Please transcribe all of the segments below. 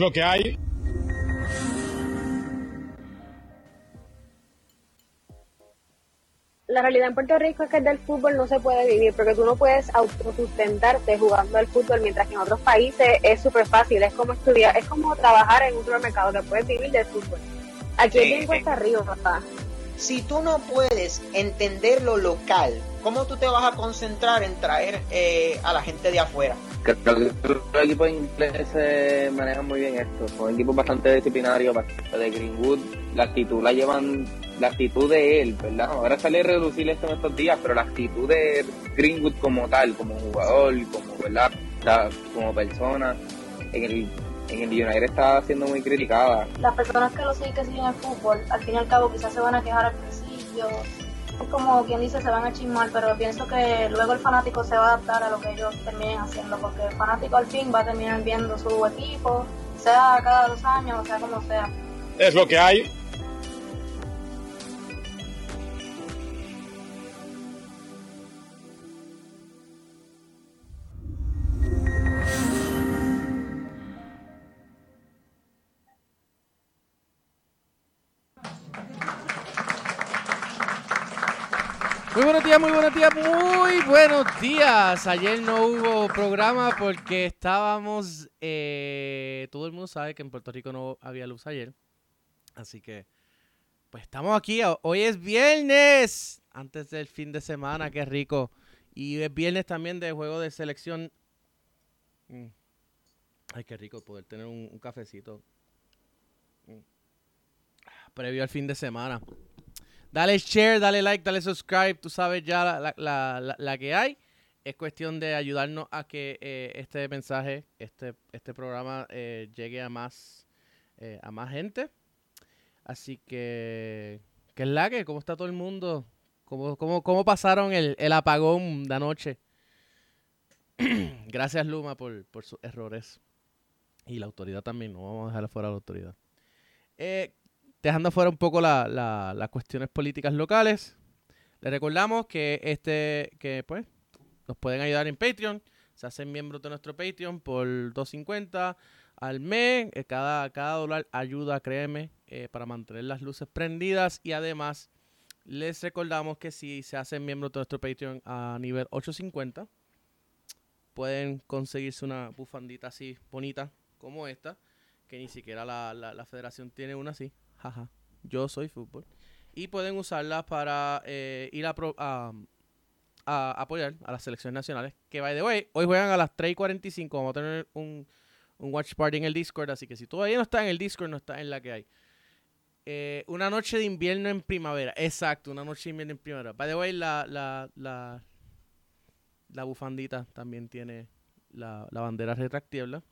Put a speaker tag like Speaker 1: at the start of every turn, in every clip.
Speaker 1: lo que hay.
Speaker 2: la realidad en Puerto Rico es que del fútbol no se puede vivir, porque tú no puedes autosustentarte jugando al fútbol, mientras que en otros países es súper fácil, es como estudiar, es como trabajar en un supermercado, que puedes vivir del fútbol. Aquí es bien cuesta arriba, papá.
Speaker 3: Si tú no puedes entender lo local, ¿cómo tú te vas a concentrar en traer eh, a la gente de afuera?
Speaker 4: Que los equipos ingleses manejan muy bien esto. Son equipos bastante disciplinarios, bastante de Greenwood. La actitud la llevan, la actitud de él, ¿verdad? Ahora sale a reducir esto en estos días, pero la actitud de Greenwood como tal, como jugador, como, ¿verdad? como persona, en el en el United está siendo muy criticada.
Speaker 5: Las personas que lo siguen, que siguen el fútbol, al fin y al cabo quizás se van a quejar al principio, es como quien dice, se van a chismar, pero pienso que luego el fanático se va a adaptar a lo que ellos terminen haciendo, porque el fanático al fin va a terminar viendo su equipo, sea cada dos años, o sea como sea.
Speaker 1: Es lo que hay.
Speaker 6: Muy buenos días, muy buenos días, muy buenos días. Ayer no hubo programa porque estábamos, eh, todo el mundo sabe que en Puerto Rico no había luz ayer. Así que, pues estamos aquí. Hoy es viernes, antes del fin de semana, qué rico. Y es viernes también de juego de selección. Mm. Ay, qué rico poder tener un, cafecito mm. previo al fin de semana. Dale share, dale like, dale subscribe. Tú sabes ya la, que hay. Es cuestión de ayudarnos a que eh, este mensaje, este, este programa eh, llegue a más, eh, a más gente. Así que, ¿qué es la que? ¿Cómo está todo el mundo? ¿Cómo, cómo, cómo pasaron el, el apagón de anoche? Gracias Luma por, por sus errores. Y la autoridad también, no vamos a dejar fuera a la autoridad. Eh, dejando fuera un poco las cuestiones políticas locales, les recordamos que este, que pues, nos pueden ayudar en Patreon. Se hacen miembros de nuestro Patreon por 2.50 al mes. Eh, cada, dólar ayuda, créeme, eh, para mantener las luces prendidas. Y además, les recordamos que si se hacen miembros de nuestro Patreon a nivel 8.50, pueden conseguirse una bufandita así bonita como esta, que ni siquiera la, la federación tiene una así jaja, yo soy fútbol. Y pueden usarla para eh, ir a, a, apoyar a las selecciones nacionales. Que, by the way, hoy juegan a las 3 y 45. Vamos a tener un, watch party en el Discord. Así que si todavía no está en el Discord, no está en la que hay. Eh, una noche de invierno en primavera. Exacto, una noche de invierno en primavera. By the way, la, la, la, la bufandita también tiene la, la bandera retractible.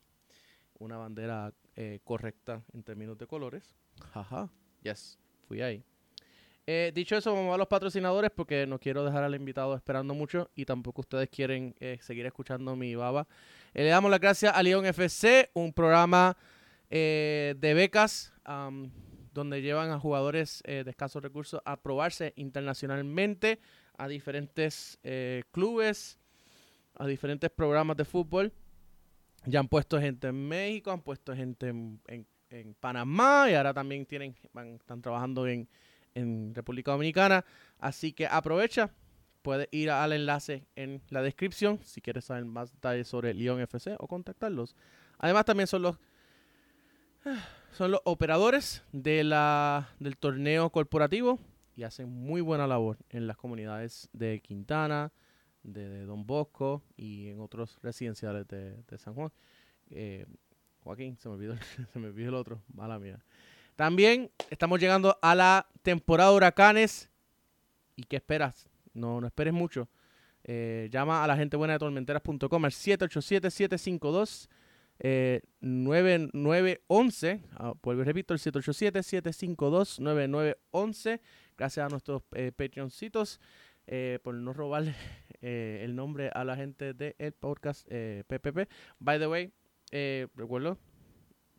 Speaker 6: Una bandera eh, correcta en términos de colores. Jaja, yes, fui ahí. Eh, dicho eso, vamos a los patrocinadores porque no quiero dejar al invitado esperando mucho y tampoco ustedes quieren eh, seguir escuchando mi baba. Eh, le damos las gracias a León FC, un programa de becas donde llevan a jugadores de escasos recursos a probarse internacionalmente a diferentes clubes, a diferentes programas de fútbol. Ya han puesto gente en México, han puesto gente en, en en Panamá y ahora también tienen, van, están trabajando en, en República Dominicana. Así que aprovecha, puedes ir al enlace en la descripción si quieres saber más detalles sobre Lyon FC o contactarlos. Además también son los son los operadores de la, del torneo corporativo y hacen muy buena labor en las comunidades de Quintana, de, Don Bosco y en otros residenciales de, San Juan. Eh, Joaquín, se me olvidó, el otro, mala mía. También estamos llegando a la temporada de huracanes. ¿Y qué esperas? No, no esperes mucho. Eh, llama a la gente buena de tormenteras.com al 787-752. 9911, ah, vuelvo repito, el 787-752-9911. Gracias a nuestros eh, Patreoncitos eh, por no robarle eh, el nombre a la gente del podcast PPP. By the way, eh, recuerdo,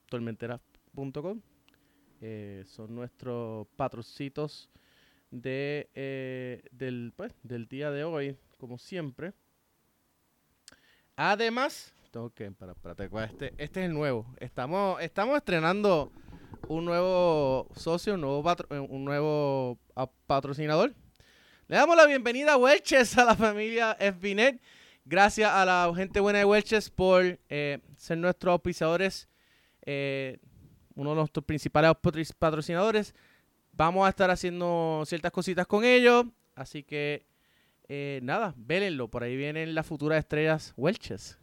Speaker 6: tormentera.com. Eh, son nuestros patrocitos de, eh, del, pues, del día de hoy, como siempre. Además, tengo que, para, ¿cuál? este, este es el nuevo. Estamos, estamos estrenando un nuevo socio, un nuevo, un nuevo patrocinador. Le damos la bienvenida a Welches, a la familia FBNet. Gracias a la gente buena de Welches por eh, ser nuestros auspiciadores, eh, uno de nuestros principales patrocinadores. Vamos a estar haciendo ciertas cositas con ellos, así que eh, nada, vélenlo. Por ahí vienen las futuras estrellas Welches.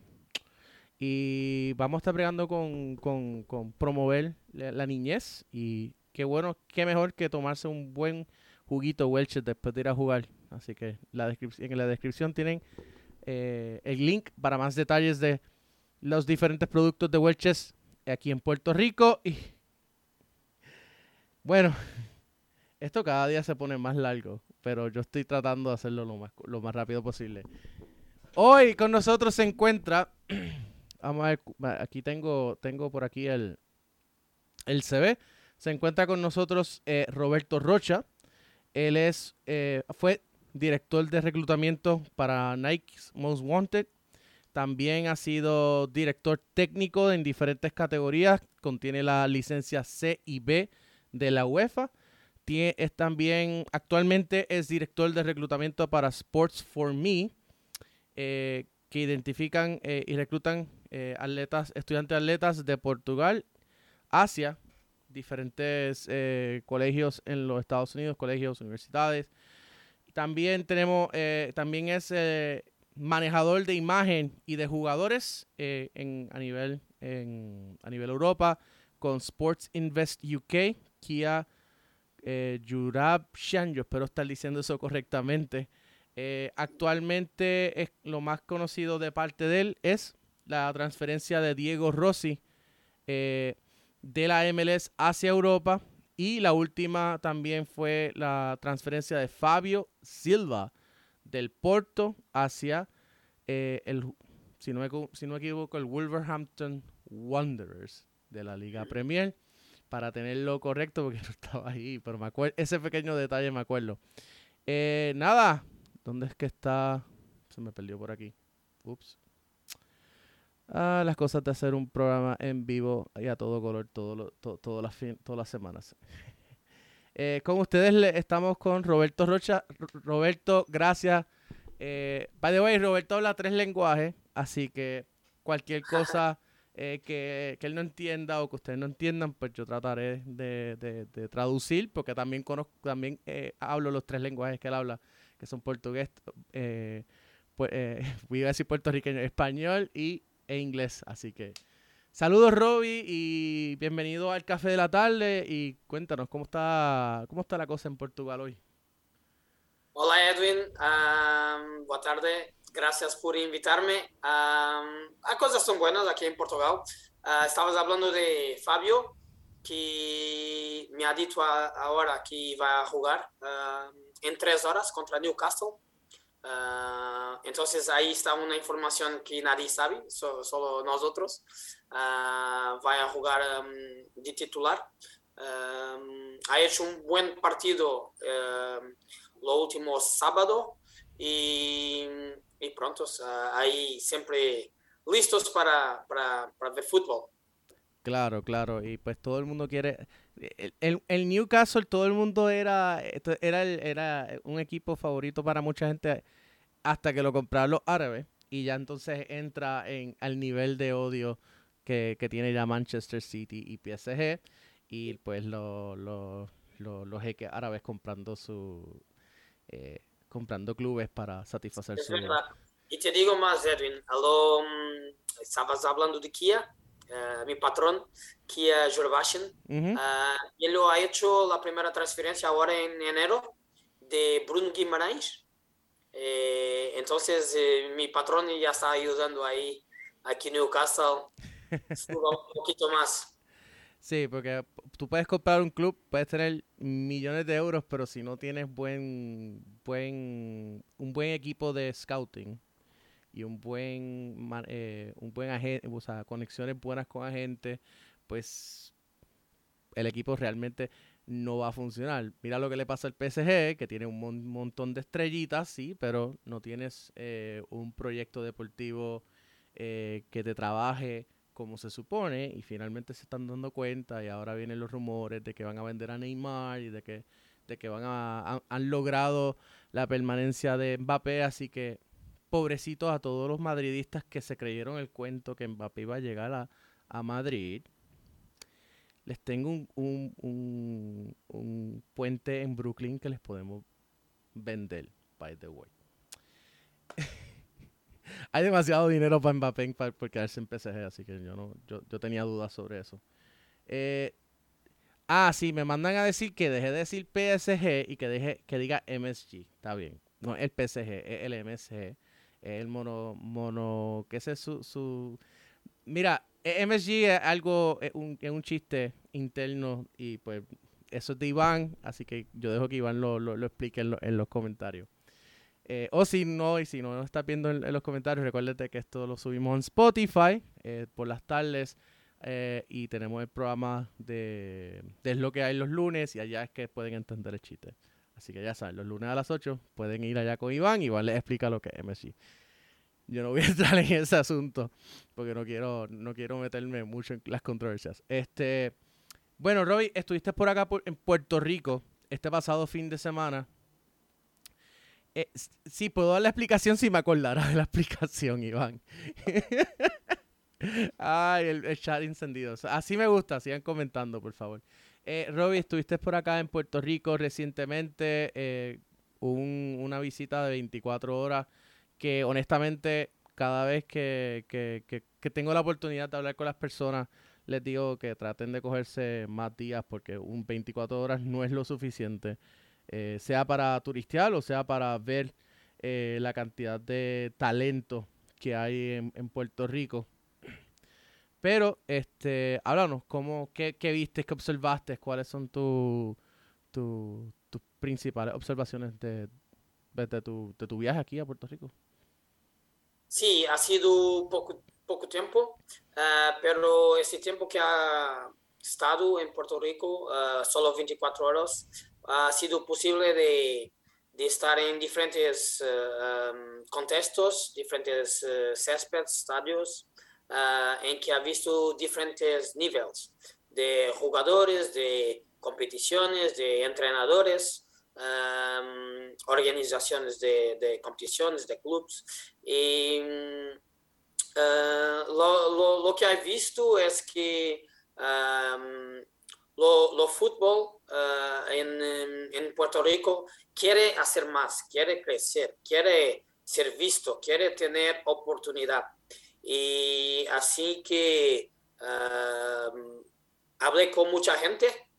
Speaker 6: Y vamos a estar bregando con, promover la, niñez. Y qué bueno, qué mejor que tomarse un buen juguito Welches después de ir a jugar. Así que la en la descripción tienen eh, el link para más detalles de los diferentes productos de Welches aquí en Puerto Rico. Y bueno, esto cada día se pone más largo, pero yo estoy tratando de hacerlo lo más, lo más rápido posible. Hoy con nosotros se encuentra, vamos a ver, aquí tengo, tengo por aquí el, el CV, se encuentra con nosotros eh, Roberto Rocha, él es, eh, fue director de reclutamiento para Nike's Most Wanted, también ha sido director técnico en diferentes categorías, contiene la licencia C y B de la UEFA. Es también, actualmente es director de reclutamiento para Sports for Me, eh, que identifican eh, y reclutan eh, atletas, estudiantes atletas de Portugal, Asia, diferentes colegios en los Estados Unidos, colegios, universidades. También tenemos, eh, también es eh, manejador de imagen y de jugadores eh, en, a, nivel, en- a nivel Europa con Sports Invest UK, Kia eh, Jurabshan, yo espero estar diciendo eso correctamente. Actualmente lo más conocido de parte de él es la transferencia de Diego Rossi de la MLS hacia Europa y la última también fue la transferencia de Fabio Silva del Porto hacia eh, el, si no, me, si no me equivoco, el Wolverhampton Wanderers de la Liga Premier para tenerlo correcto porque no estaba ahí, pero me acuerdo, ese pequeño detalle me acuerdo. Eh, nada, ¿dónde es que está? Se me perdió por aquí. Ups. Ah, las cosas de hacer un programa en vivo y a todo color todo lo- to- todas, las fin- todas las semanas. Eh, con ustedes le- estamos con Roberto Rocha. R- Roberto, gracias. Eh, by the way, Roberto habla tres lenguajes, así que cualquier cosa eh, que, que él no entienda o que ustedes no entiendan, pues yo trataré de, de- de traducir, porque también conozco, también eh, hablo los tres lenguajes que él habla, que son portugués, eh, pues, eh, voy a decir puertorriqueño, español y, e inglés, así que saludos Robbie y bienvenido al Café de la Tarde y cuéntanos cómo está, cómo está la cosa en Portugal hoy.
Speaker 1: Olá Edwin, Ahm, boa tarde, gracias por invitarme. Ahm, as coisas são buenas aqui em Portugal. Ah, estavas hablando de Fabio, que me ha dicho a- ahora que vai a jugar ah, em três horas contra Newcastle. Ah, entonces ahí está una información que nadie sabe, so- solo nosotros. Ah, vai a jugar um, de titular. Um, ha hecho un buen partido um, lo último sábado y, y pronto ah, ahí siempre listos para, para, para ver fútbol.
Speaker 6: Claro, claro, y pues todo el mundo quiere... El, el- el Newcastle, todo el mundo era, era, el- era un equipo favorito para mucha gente hasta que lo compraron los árabes y ya entonces entra en, al nivel de odio que, que tiene ya Manchester City y PSG y pues lo- lo- lo- los jeques árabes comprando su eh, comprando clubes para satisfacer
Speaker 1: Es
Speaker 6: su...
Speaker 1: verdad. Y te digo más, Edwin. Aló, mm, estabas hablando de Kia, eh, mi patrón, Kia Jurvashin.
Speaker 6: Ujú.
Speaker 1: Ah, y él lo ha hecho la primera transferencia ahora en enero de Bruno Guimarães. Eh, entonces, eh, mi patrón ya está ayudando ahí, aquí en Newcastle, un poquito más.
Speaker 6: Sí, porque tú puedes comprar un club, puedes tener millones de euros, pero si no tienes buen, buen, un buen equipo de scouting y un buen, eh, un buen agente, o sea, conexiones buenas con agentes, pues el equipo realmente no va a funcionar. Mira lo que le pasa al PSG, que tiene un mon- montón de estrellitas, sí, pero no tienes eh, un proyecto deportivo eh, que te trabaje como se supone y finalmente se están dando cuenta y ahora vienen los rumores de que van a vender a Neymar y de que, de que van a, han, logrado la permanencia de Mbappé, así que pobrecitos a todos los madridistas que se creyeron el cuento que Mbappé iba a llegar a, a Madrid. Les tengo un, un, un, un puente en Brooklyn que les podemos vender, by the way. hay demasiado dinero para Mbappé para, por quedarse en PSG, así que yo no, yo, yo tenía dudas sobre eso. Eh, ah, sí, me mandan a decir que deje de decir PSG y que deje que diga MSG. Está bien. No el PSG, es el MSG. Es el mono, mono, ese es su, su... Mira, MSG es algo, es un, es un chiste interno y pues eso es de Iván, así que yo dejo que Iván lo, lo, explique en los comentarios. Eh, o si no, y si no nos estás viendo en, los comentarios, recuérdate que esto lo subimos en Spotify eh, por las tardes. Eh, y tenemos el programa de, de, lo que hay los lunes y allá es que pueden entender el chiste. Así que ya saben, los lunes a las 8 pueden ir allá con Iván y Iván les explica lo que es MSG. Yo no voy a entrar en ese asunto porque no quiero, no quiero meterme mucho en las controversias. Este, bueno, Roy, estuviste por acá en Puerto Rico este pasado fin de semana eh, sí, puedo dar la explicación si me acordara de la explicación, Iván. Ay, el, chat encendido. Así me gusta, sigan comentando, por favor. Eh, Robbie, estuviste por acá en Puerto Rico recientemente, eh, una visita de 24 horas que honestamente cada vez que, que, que, tengo la oportunidad de hablar con las personas, les digo que traten de cogerse más días porque un 24 horas no es lo suficiente. Eh, sea para turistear o sea para ver eh, la cantidad de talento que hay en, Puerto Rico. Pero, este, háblanos, ¿cómo, qué, qué viste, qué observaste, cuáles son tus principales observaciones de, de, tu, de tu viaje aquí a Puerto Rico?
Speaker 1: Sí, ha sido poco, poco tiempo, ah, pero ese tiempo que ha estado en Puerto Rico, uh, solo 24 horas, ha sido posible de, de estar en diferentes uh, contextos, diferentes céspedes, estadios, en que ha visto diferentes niveles de jugadores, de competiciones, de entrenadores, um, organizaciones de, competiciones, de clubes. Y lo, lo, lo, que he visto es que um, lo, fútbol uh, en, en, Puerto Rico quiere hacer más, quiere crecer, quiere ser visto, quiere tener oportunidad. Y así que hablé con mucha gente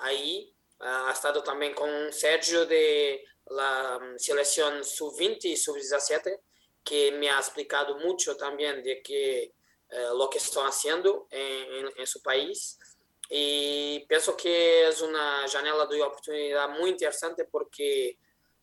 Speaker 1: ahí. Ha estado también con Sergio de la selección sub-20 y sub-17, que me ha explicado mucho también de que eh, lo que están haciendo en, en, su país. Y pienso que es una janela de oportunidad muy interesante porque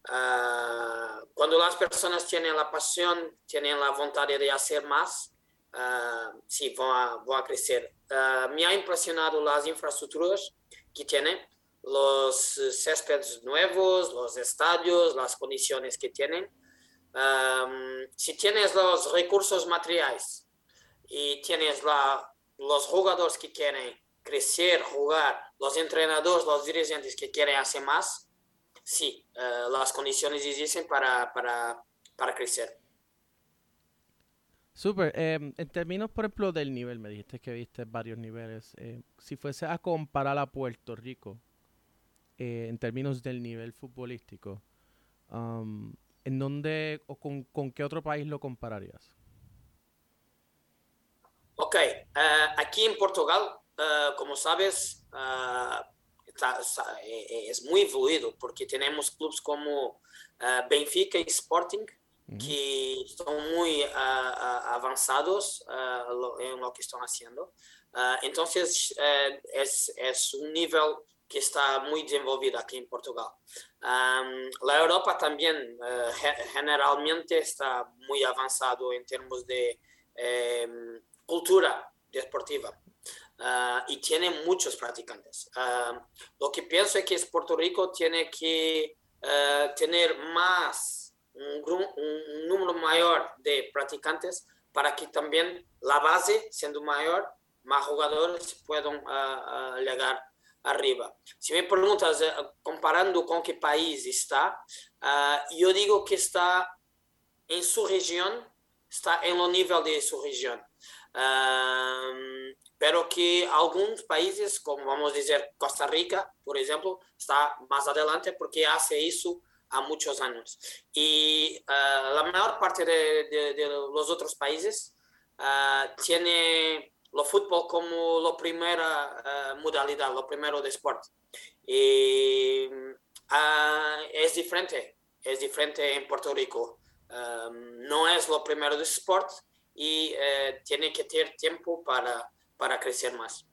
Speaker 1: uh, cuando las personas tienen la pasión, tienen la de hacer más, uh, sí, van a, van a crecer. Uh, me ha impresionado las infraestructuras que tienen, los céspedes nuevos, los estadios, las condiciones que tienen. Um, si tienes los recursos materiales y tienes la, los jugadores que quieren crecer, jugar, los entrenadores, los dirigentes que quieren hacer más, sí, eh, las condiciones existen para, para, para crecer.
Speaker 6: Súper. Em, en términos, por ejemplo, del nivel, me dijiste que viste varios niveles. Eh, si fuese a comparar a Puerto Rico, eh, en términos del nivel futbolístico, um, ¿en dónde o con, con qué otro país lo compararías?
Speaker 1: Ok, uh, aquí en Portugal, uh, como sabes, uh, está, está, es muy fluido porque tenemos clubes como Benfica y Sporting que están muy avanzados en lo que están haciendo. entonces, es, es un nivel que está muy desenvolvido aquí en Portugal. Um, la Europa también generalmente está muy avanzado en términos de um, cultura deportiva uh, y tiene muchos practicantes. Uh, lo que pienso es que Puerto Rico tiene que uh, tener más, un, un, número mayor de practicantes para que también la base, siendo mayor, más jugadores puedan ah, ah, llegar arriba. Si me preguntas, eh, comparando con qué país está, yo digo que está en su región, está en lo nivel de su región. pero que algunos países, como vamos a Costa Rica, por ejemplo, está más adelante porque hace eso a muchos años. Y la mayor parte de, de, los otros países tiene lo fútbol como la primera uh, modalidad, lo primero de deporte. Y uh, es diferente, es diferente en Puerto Rico. Um, no es lo primero de deporte y uh, tiene que tener tiempo para, para crecer más.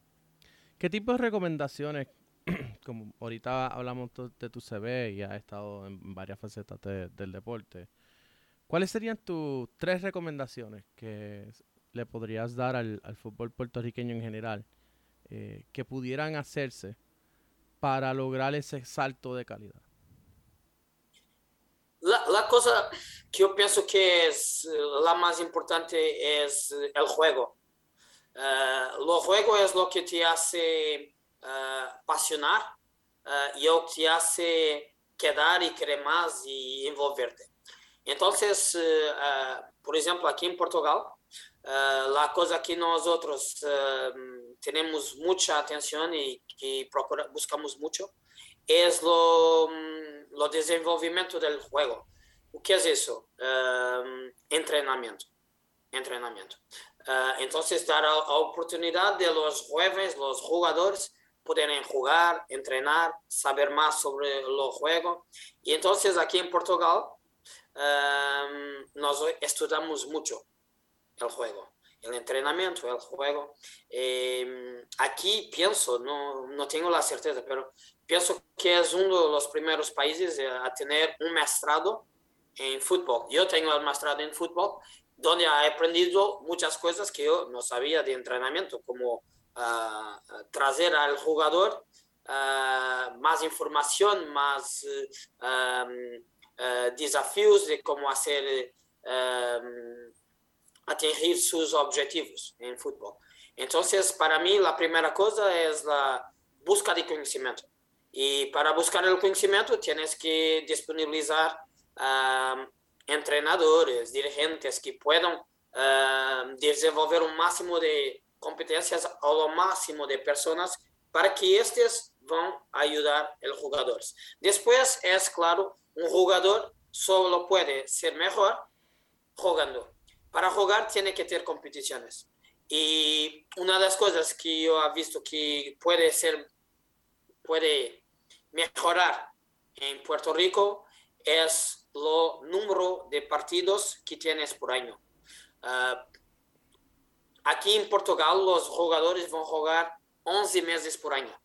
Speaker 6: ¿Qué tipo de recomendaciones, como ahorita hablamos de tu CV y has estado en varias facetas de, del deporte, ¿cuáles serían tus tres recomendaciones que le podrías dar al, fútbol puertorriqueño en general eh, que pudieran hacerse para lograr ese salto de calidad?
Speaker 1: La, cosa que yo pienso que es eh, la más importante es el juego. Uh, lo juego es lo que te hace uh, apasionar y lo que te hace quedar y querer más y envolverte. Entonces, por ejemplo, aquí en Portugal, Uh, la cosa que nosotros uh, tenemos mucha atención y que procura, buscamos mucho es lo, lo desenvolvimiento del juego. O que es eso? Uh, entrenamiento. Entrenamiento. entonces, dar la oportunidad de los jóvenes, los jugadores, poderem jugar, entrenar, saber más sobre el juego. Y entonces, aquí en Portugal, nós estudamos mucho el juego, el entrenamiento, el juego. Eh, aquí pienso, no, no tengo la certeza, pero pienso que es uno de los primeros países a tener un maestrado en fútbol. Yo tengo el maestrado en fútbol, donde he aprendido muchas cosas que yo no sabía de entrenamiento, como uh, traer al jugador uh, más información, más uh, desafíos de cómo hacer atingir sus objetivos en fútbol. Entonces, para mí, la primera cosa es la busca de conocimiento. Y para buscar el conocimiento tienes que disponibilizar entrenadores, dirigentes que puedan desenvolver un máximo de competencias o lo máximo de personas para que estos van a ayudar a los jugadores. Después, es claro, un jugador solo puede ser mejor jugando para jugar tiene que tener competiciones. Y una de las cosas que yo he visto que puede ser, puede mejorar en Puerto Rico es lo número de partidos que tienes por año. Ah, aquí en Portugal los jugadores van a jugar 11 meses por año.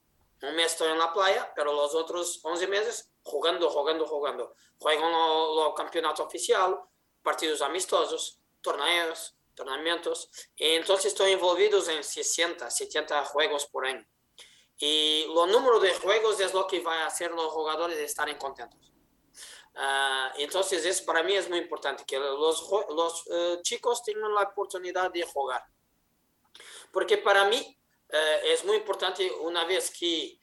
Speaker 1: Un mes estoy en la playa, pero los otros 11 meses jugando, jugando, jugando. Juegan el campeonato oficial, partidos amistosos, torneos, tornamientos, y entonces estoy envolvidos en 60, 70 juegos por año. Y lo número de juegos es lo que va a hacer los jugadores estar contentos. Uh, entonces, es, para mí es muy importante que los, los uh, chicos tengan la oportunidad de jugar. Porque para mí uh, es muy importante una vez que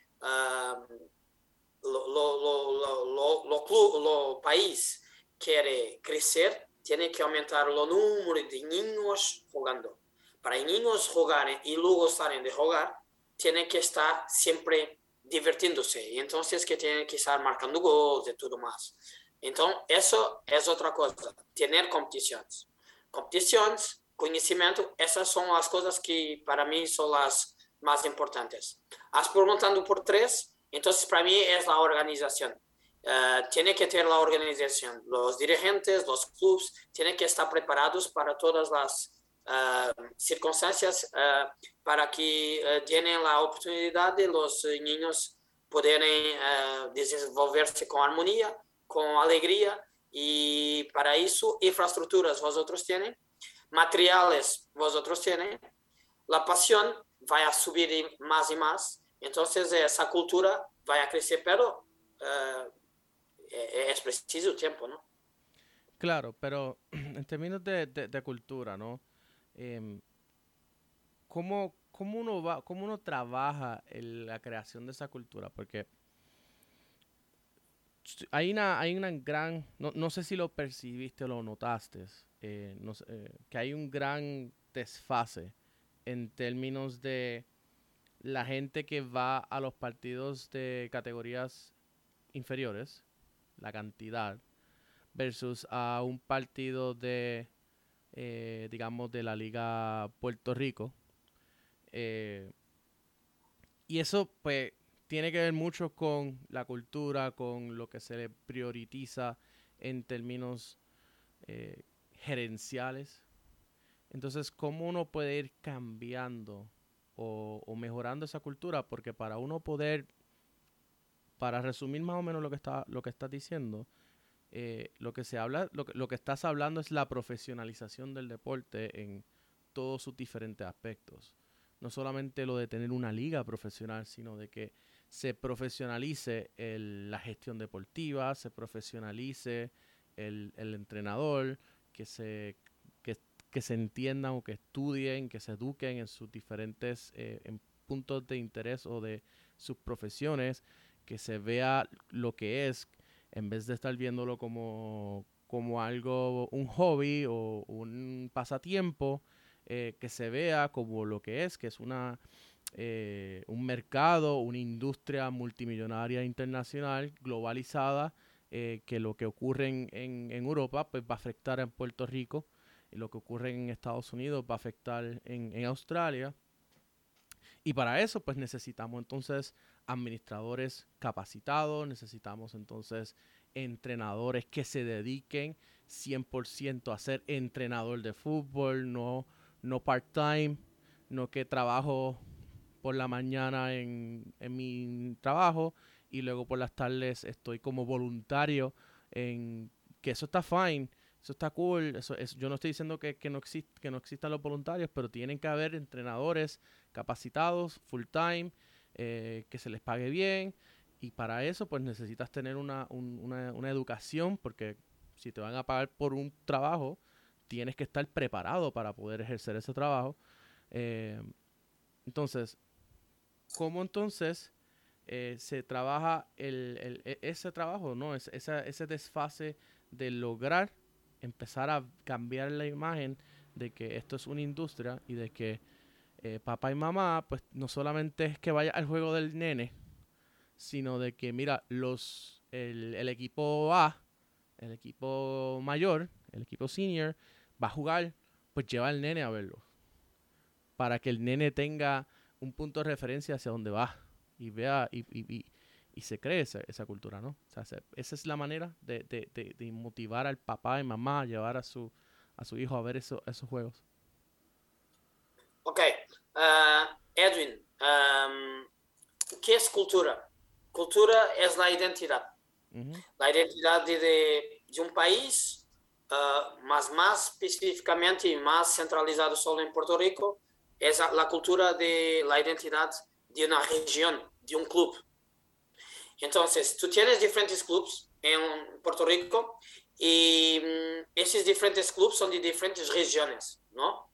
Speaker 1: lo, lo, lo, lo, lo país quiere crecer, tiene que aumentar el número de niños jugando. Para niños jugar y luego salen de jugar, tienen que estar siempre divirtiéndose. Y entonces que tienen que estar marcando goles y todo más. Entonces, eso es otra cosa. Tener competiciones. Competiciones, conocimiento, esas son las cosas que para mí son las más importantes. Has preguntado por tres, entonces para mí es la organización. Eh, tiene que tener la organización, los dirigentes, los clubes, tienen que estar preparados para todas las uh, circunstancias uh, para que tienen la oportunidad de los niños poderem desenvolver-se com harmonia, com alegria e para isso infraestruturas tienen, materiales vosotros tienen, la pasión vai a subir mais e mais, então essa cultura vai crescer, pero uh, es preciso tiempo, ¿no?
Speaker 6: Claro, pero en términos de, de, cultura, ¿no? em, ¿cómo, cómo, uno va, cómo uno trabaja la creación de esa cultura? Porque hay una, hay una gran, no, no sé si lo percibiste o lo notaste, eh, eh, que hay un gran desfase en términos de la gente que va a los partidos de categorías inferiores, la cantidad, versus a un partido de, eh, digamos, de la Liga Puerto Rico. y eso, pues, tiene que ver mucho con la cultura, con lo que se le prioritiza en términos eh, gerenciales. Entonces, ¿cómo uno puede ir cambiando o, mejorando esa cultura? Porque para uno poder, para resumir más o menos lo que está, lo que estás diciendo, eh, lo que se habla, lo que, lo que estás hablando es la profesionalización del deporte en todos sus diferentes aspectos. No solamente lo de tener una liga profesional, sino de que se profesionalice la gestión deportiva, se profesionalice el, entrenador, que se, que, se entiendan o que estudien, que se eduquen en sus diferentes eh, puntos de interés o de sus profesiones, que se vea lo que es, en vez de estar viéndolo como, como algo, un hobby o un pasatiempo, eh, que se vea como lo que es, que es una eh, un mercado, una industria multimillonaria internacional, globalizada, eh, que lo que ocurre en, Europa pues va a afectar en Puerto Rico y lo que ocurre en Estados Unidos va a afectar en, Australia. Y para eso pues necesitamos entonces administradores capacitados, necesitamos entonces entrenadores que se dediquen 100% a ser entrenador de fútbol, no, no part-time, no que trabajo por la mañana en, en mi trabajo y luego por las tardes estoy como voluntario en que eso está fine, eso está cool, eso es, yo no estoy diciendo que, que no que no existan los voluntarios, pero tienen que haber entrenadores capacitados, full time, eh, que se les pague bien y para eso pues necesitas tener una, una, una educación porque si te van a pagar por un trabajo, tienes que estar preparado para poder ejercer ese trabajo. Eh, entonces, cómo entonces eh, se trabaja el, e, ese trabajo, ¿no? Es, ese desfase de lograr empezar a cambiar la imagen de que esto es una industria y de que eh, papá y mamá, pues no solamente es que vaya al juego del nene, sino de que, mira, los el, el equipo A, el equipo mayor, el equipo senior, va a jugar, pues lleva al nene a verlo. Para que el nene tenga un punto de referencia hacia dónde va y vea y, y, y, se cree esa, esa, cultura, ¿no? Esa es la manera de, de, de, motivar al papá y mamá a llevar a su, a su hijo a ver eso, esos juegos.
Speaker 1: Ok. Uh, Edwin, um, ¿qué es cultura? Cultura es la identidad. La identidad de, de, un país, uh, más, más específicamente y más centralizado solo en Puerto Rico, es la cultura de la identidad de una región, de un club. Entonces, tú tienes diferentes clubes en Puerto Rico y mm, esos diferentes clubes son de diferentes regiones, ¿no?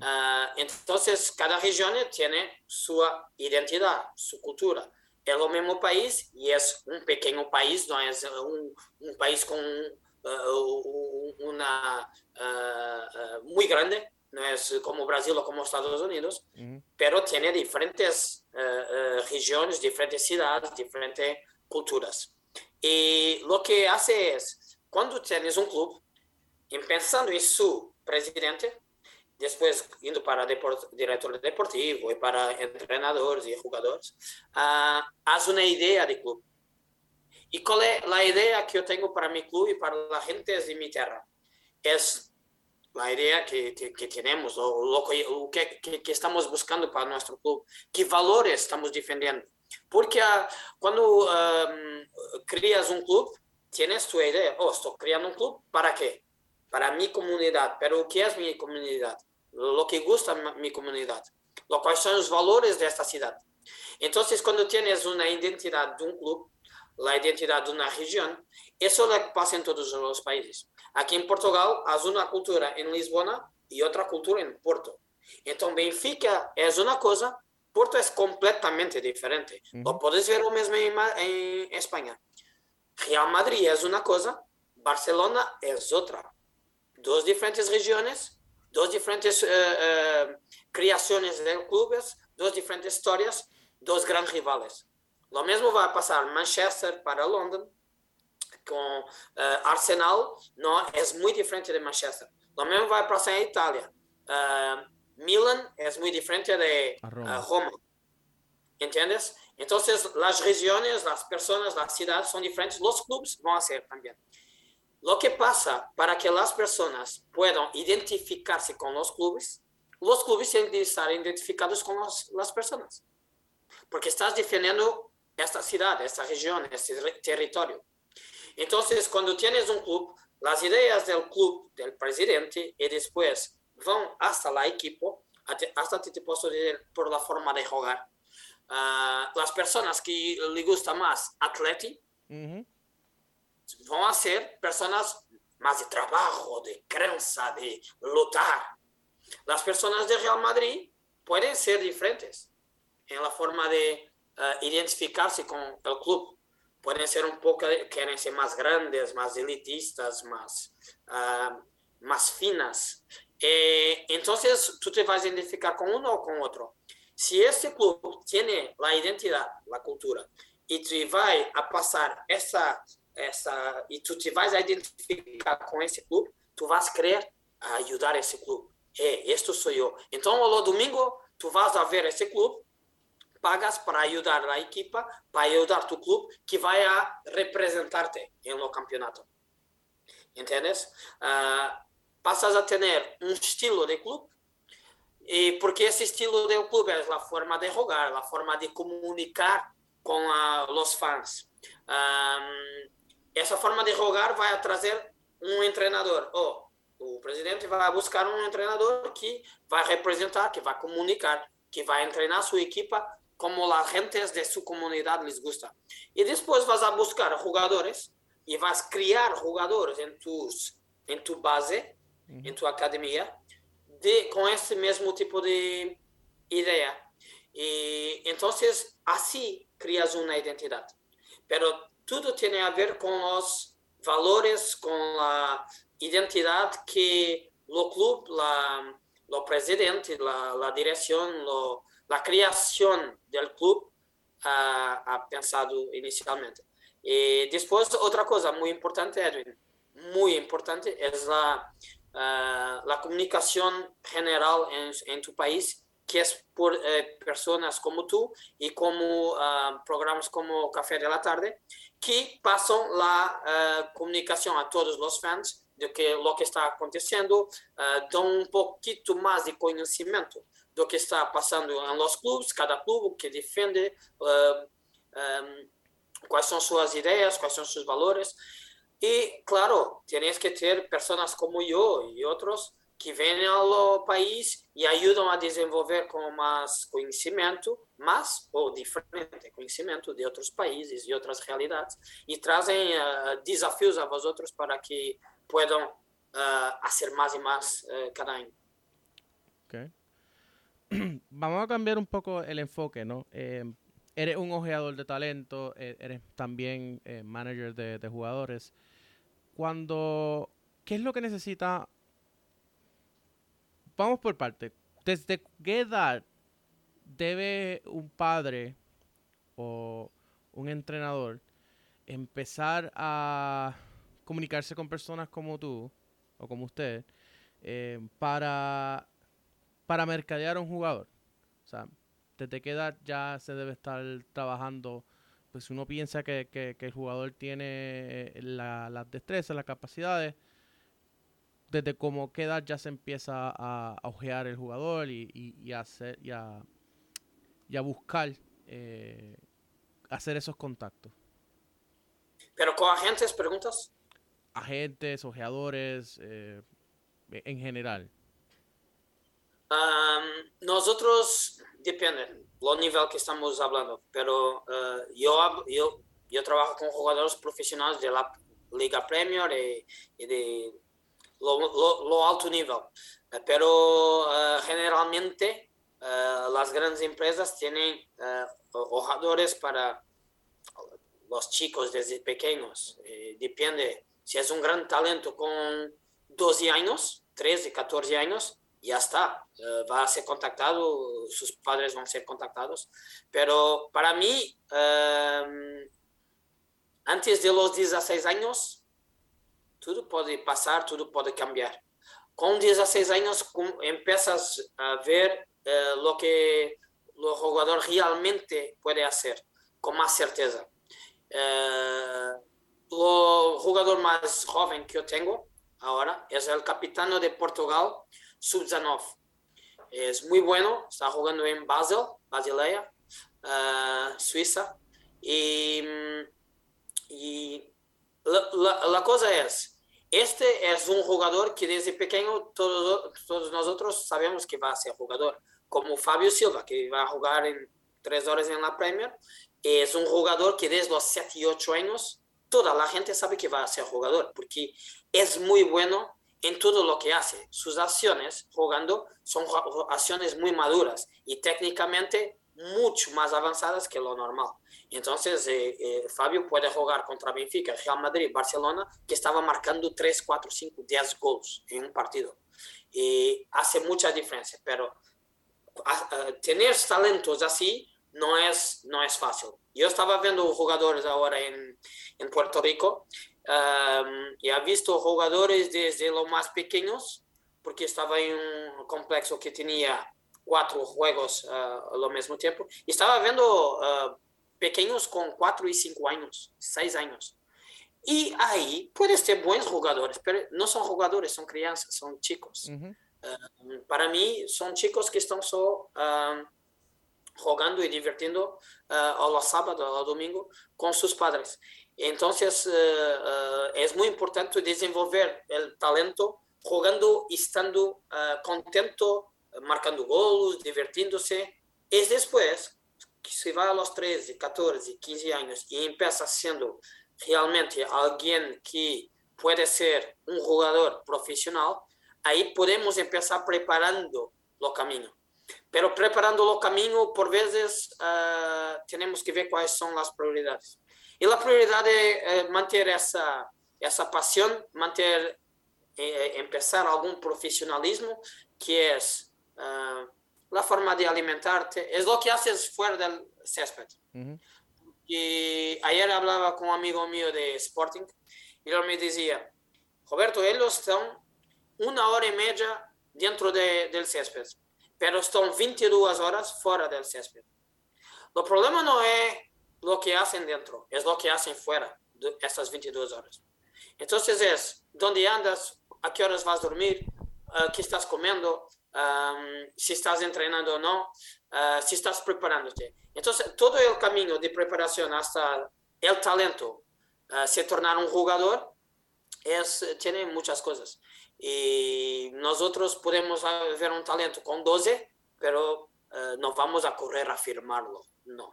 Speaker 1: Ah, entonces, cada región tiene su identidad, su cultura. Es lo mismo país y es un pequeño país, no es un, un país con uh, una uh, muy grande, no es como Brasil o como Estados Unidos, pero tiene diferentes uh, regiones, diferentes ciudades, diferentes culturas. Y lo que hace es, cuando tienes un club, pensando en su presidente, después indo para deport, director deportivo y para entrenadores y jugadores, uh, haz una idea de club. ¿Y cuál es la idea que yo tengo para mi club y para la gente de mi tierra? Es la idea que, que, tenemos, o lo, que, que, estamos buscando para nuestro club, qué valores estamos defendiendo. Porque uh, cuando um, creas un club, tienes tu idea, oh, estoy creando un club, ¿para qué? Para mi comunidad, pero ¿qué es mi comunidad? Lo que gusta mi comunidad, lo cuáles son los valores de esta ciudad. Entonces, cuando tienes una identidad de un club, la identidad de una región, eso es lo que pasa en todos los países. Aquí en Portugal, hay una cultura en Lisboa y otra cultura en Porto. Entonces, Benfica es una cosa, Porto es completamente diferente. Lo puedes ver lo mismo en, en España. Real Madrid es una cosa, Barcelona es otra. Dos diferentes regiones, dos diferentes uh, uh, criaciones de clubes, dos diferentes historias, dos grandes rivales. Lo mismo va a pasar Manchester para London, con uh, Arsenal, no es muy diferente de Manchester. Lo mismo va a pasar en Italia. Milan es muy diferente de Roma. Roma. ¿Entiendes? Entonces, las regiones, las personas, las ciudades son diferentes, los clubes van a ser también. Lo que pasa para que las personas puedan identificarse con los clubes, los clubes tienen que estar identificados con los, las personas. Porque estás defendiendo esta ciudad, esta región, este territorio. Entonces, cuando tienes un club, las ideas del club, del presidente, y después van hasta la equipo, hasta te puedo decir por la forma de jugar. Uh, las personas que le gusta más atleti, uh -huh a ser personas más de trabajo, de creencia, de luchar. Las personas de Real Madrid pueden ser diferentes en la forma de uh, identificarse con el club. Pueden ser un poco, quieren ser más grandes, más elitistas, más, uh, más finas. Eh, entonces, tú te vas a identificar con uno o con otro. Si este club tiene la identidad, la cultura, y te va a pasar esa essa e tu te vais a identificar com esse clube, tu vas querer ajudar esse clube. É, este sou eu. Então, no domingo, tu vas a ver esse clube, pagas para ajudar a equipa, para ajudar tu clube, que vai a representar-te no campeonato. Entendes? Uh, passas a ter um estilo de clube, e porque esse estilo de clube é a forma de jogar, a forma de comunicar com uh, os fãs. Essa forma de jogar vai trazer um treinador. Oh, o presidente vai buscar um treinador que vai representar, que vai comunicar, que vai treinar sua equipa como a gente de sua comunidade les gusta. E depois vas a buscar jogadores e vas criar jogadores em tus em tu base, uhum. em tua academia, de com esse mesmo tipo de ideia. E então assim crias uma identidade. Pero tudo tem a ver com os valores, com a identidade que o clube, la, o presidente, a direção, a criação do clube ha, ha, pensado inicialmente. E depois, outra coisa muito importante, Edwin, muito importante, é a, a, a comunicação general em tu país que es por eh, personas como tú y como uh, programas como Café de la Tarde, que pasan la uh, comunicación a todos los fans de que lo que está aconteciendo, uh, dan un poquito más de conocimiento de lo que está pasando en los clubes, cada club que defiende um, cuáles son sus ideas, cuáles son sus valores. Y claro, tienes que tener personas como yo y otros que vêm ao país e ajudam a desenvolver com mais conhecimento, mas ou diferente conhecimento de outros países e outras realidades e trazem uh, desafios a vós outros para que possam uh, fazer mais e mais uh, cada ano.
Speaker 6: Okay. Vamos a cambiar un poco el enfoque, ¿no? Eh, eres un ojeador de talento, e-, eres también eh, manager de, de jugadores. Cuando, ¿qué es lo que necesita vamos por parte. ¿Desde qué edad debe un padre o un entrenador empezar a comunicarse con personas como tú o como usted eh, para, para mercadear a un jugador? O sea, ¿desde qué edad ya se debe estar trabajando? Pues uno piensa que, que, el jugador tiene las destrezas, las capacidades, desde cómo qué edad ya se empieza a, a ojear el jugador y, y, y, a, hacer, y, a, buscar eh, hacer esos contactos.
Speaker 1: ¿Pero con agentes preguntas?
Speaker 6: Agentes, ojeadores, eh, en general.
Speaker 1: Um, nosotros, depende, lo nivel que estamos hablando, pero uh, yo, yo, yo trabajo con jugadores profesionales de la Liga Premier y, y de lo, alto nivel. pero generalmente las grandes empresas tienen jugadores para los chicos desde pequeños. depende si es un gran talento con 12 años, 13, 14 años, ya está, eh, va a ser contactado, sus padres van a ser contactados. Pero para mí, em, antes de los 16 años, todo puede pasar, todo puede cambiar. Con 16 años empiezas a ver eh, lo que el jugador realmente puede hacer con más certeza. Eh, el jugador más joven que yo tengo ahora es el capitán de Portugal, Sub-19. Es muy bueno, está jugando en Basel, Basilea, uh, Suiza. Y, y la, la, la, cosa es, este es un jugador que desde pequeño todos, todos nosotros sabemos que va a ser jugador, como Fabio Silva, que va a jugar en tres horas en la Premier. Es un jugador que desde los 7 y 8 años toda la gente sabe que va a ser jugador, porque es muy bueno en todo lo que hace. Sus acciones jugando son acciones muy maduras y técnicamente mucho más avanzadas que lo normal. Entonces, eh, eh, Fabio puede jugar contra Benfica, Real Madrid, Barcelona, que estaba marcando 3, 4, 5, 10 gols en un partido. Y hace mucha diferencia, pero tener talentos así no es, no es fácil. Yo estaba viendo jugadores ahora en, en Puerto Rico Um, y ha visto jugadores desde los más pequeños, porque estaba en un complejo que tenía cuatro juegos uh, al mismo tiempo, y estaba viendo uh, pequeños con cuatro y cinco años, seis años. Y ahí pueden ser buenos jugadores, pero no son jugadores, son crianzas, son chicos. Uh, para mí son chicos que están solo jugando y divirtiendo a los sábados, a los domingos con sus padres. Entonces, es muy importante desenvolver el talento jugando, estando uh, contento, marcando goles, divirtiéndose. Es después que se va a los 13, 14, 15 años y empieza siendo realmente alguien que puede ser un jugador profesional, ahí podemos empezar preparando los caminos. Pero preparando los caminos, por veces, tenemos que ver cuáles son las prioridades. E a prioridade é, é manter essa essa paixão, manter eh, empezar algum profissionalismo que é uh, a forma de alimentarte, é o que haces fora do césped. Uh -huh. E ayer hablaba com um amigo meu de Sporting e ele me dizia, Roberto, eles estão uma hora e meia dentro de, del césped, pero estão 22 horas fora do césped. O problema não é lo que hacen dentro, es lo que hacen fuera de estas 22 horas. Entonces es, ¿dónde andas? ¿A qué horas vas a dormir? Uh, ¿Qué estás comiendo? Um, si estás entrenando o no, uh, si estás preparándote. Entonces, todo el camino de preparación hasta el talento, uh, se tornar un jugador, es, tiene muchas cosas. Y nosotros podemos ver un talento con 12, pero no vamos a correr a firmarlo, no.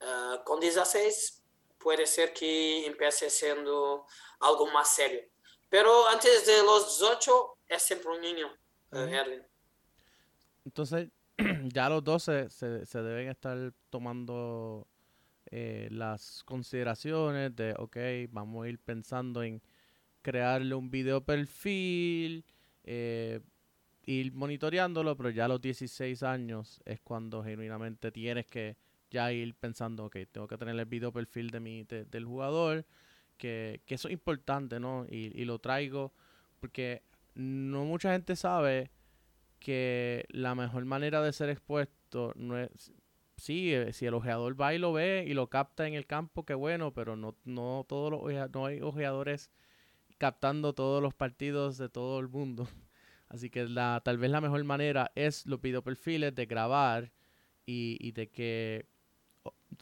Speaker 1: Uh, con 16 puede ser que empiece siendo algo más serio. Pero antes de los 18 es siempre un niño, uh, Erwin.
Speaker 6: Entonces, ya los 12 se, se deben estar tomando eh, las consideraciones de, ok, vamos a ir pensando en crearle un video perfil, eh, ir monitoreándolo, pero ya a los 16 años es cuando genuinamente tienes que ya ir pensando, ok, tengo que tener el video perfil de mi, del jugador, que, que, eso es importante, ¿no? Y, y, lo traigo porque no mucha gente sabe que la mejor manera de ser expuesto no es... Sí, eh, si el ojeador va y lo ve y lo capta en el campo, qué bueno, pero no, no, todos los, no hay ojeadores captando todos los partidos de todo el mundo. Así que la, tal vez la mejor manera es los video perfiles de grabar y, y de que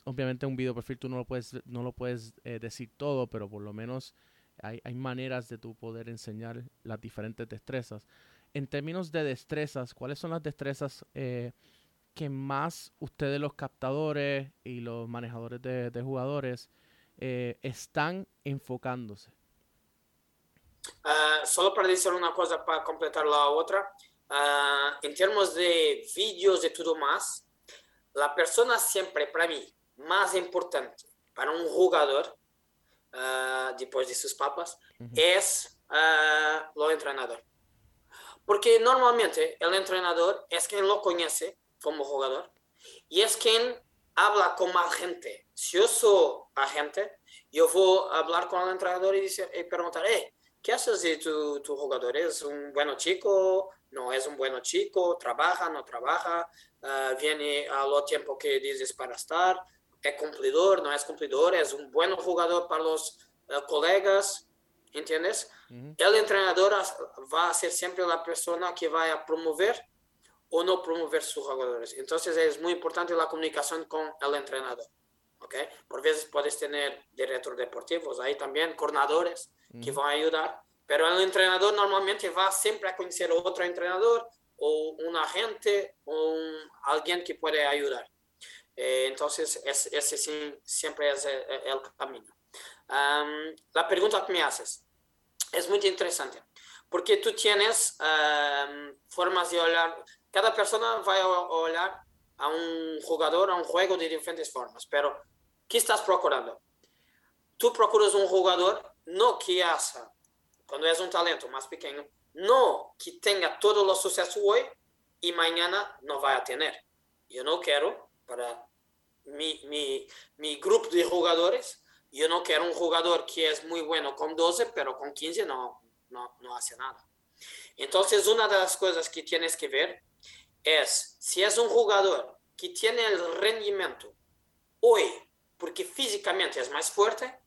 Speaker 6: obviamente un video perfil tú no lo puedes, no lo puedes eh, decir todo, pero por lo menos hay, hay, maneras de tú poder enseñar las diferentes destrezas. En términos de destrezas, ¿cuáles son las destrezas eh, que más ustedes los captadores y los manejadores de, de jugadores eh, están enfocándose?
Speaker 1: Uh, solo para decir una cosa para completar la otra, ah, en términos de vídeos y todo más, la persona siempre para mí más importante para un jugador, ah, después de sus papas, es lo entrenador. Porque normalmente el entrenador es quien lo conoce como jugador y es quien habla con más gente. Si yo soy agente, yo voy a hablar con el entrenador y, decir, y preguntar, eh, ¿qué haces de tu, tu, jugador? ¿Es un buen chico? ¿No es un buen chico? ¿Trabaja? ¿No trabaja? Uh, ¿Viene a lo tiempo que dices para estar? ¿Es cumplidor? ¿No es cumplidor? ¿Es un buen jugador para los uh, colegas? ¿Entiendes? Uh -huh. El entrenador va a ser siempre la persona que va a promover o no promover sus jugadores. Entonces es muy importante la comunicación con el entrenador. ¿okay? Por veces puedes tener directores deportivos, ahí también coordinadores uh -huh. que van a ayudar, pero el entrenador normalmente va siempre a conocer otro entrenador o un agente o un, alguien que puede ayudar. Eh, entonces es, ese sí, siempre es el, el camino. Um, la pregunta que me haces es muy interesante porque tú tienes um, formas de hablar cada persona va a hablar a un jugador, a un juego de diferentes formas, pero ¿qué estás procurando? Tú procuras un jugador no que hace, cuando es un talento más pequeño, no que tenga todos los sucesos hoy y mañana no vaya a tener. Yo no quiero para mi, mi, mi grupo de jugadores, yo no quiero un jugador que es muy bueno con 12, pero con 15 no, no, no hace nada. Entonces, una de las cosas que tienes que ver es si es un jugador que tiene el rendimiento hoy porque físicamente es más fuerte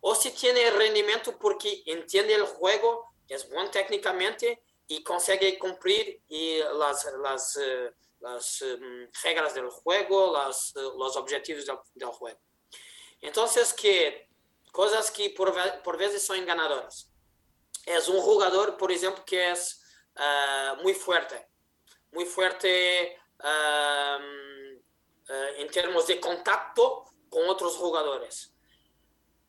Speaker 1: o si tiene el rendimiento porque entiende el juego, es bueno técnicamente y consigue cumplir y las, las, uh, las um, reglas del juego, las, los objetivos del, del, juego. Entonces, que cosas que por, por veces son ganadoras. Es un jugador, por ejemplo, que es uh, muy fuerte, muy fuerte um, uh, en términos de contacto con otros jugadores.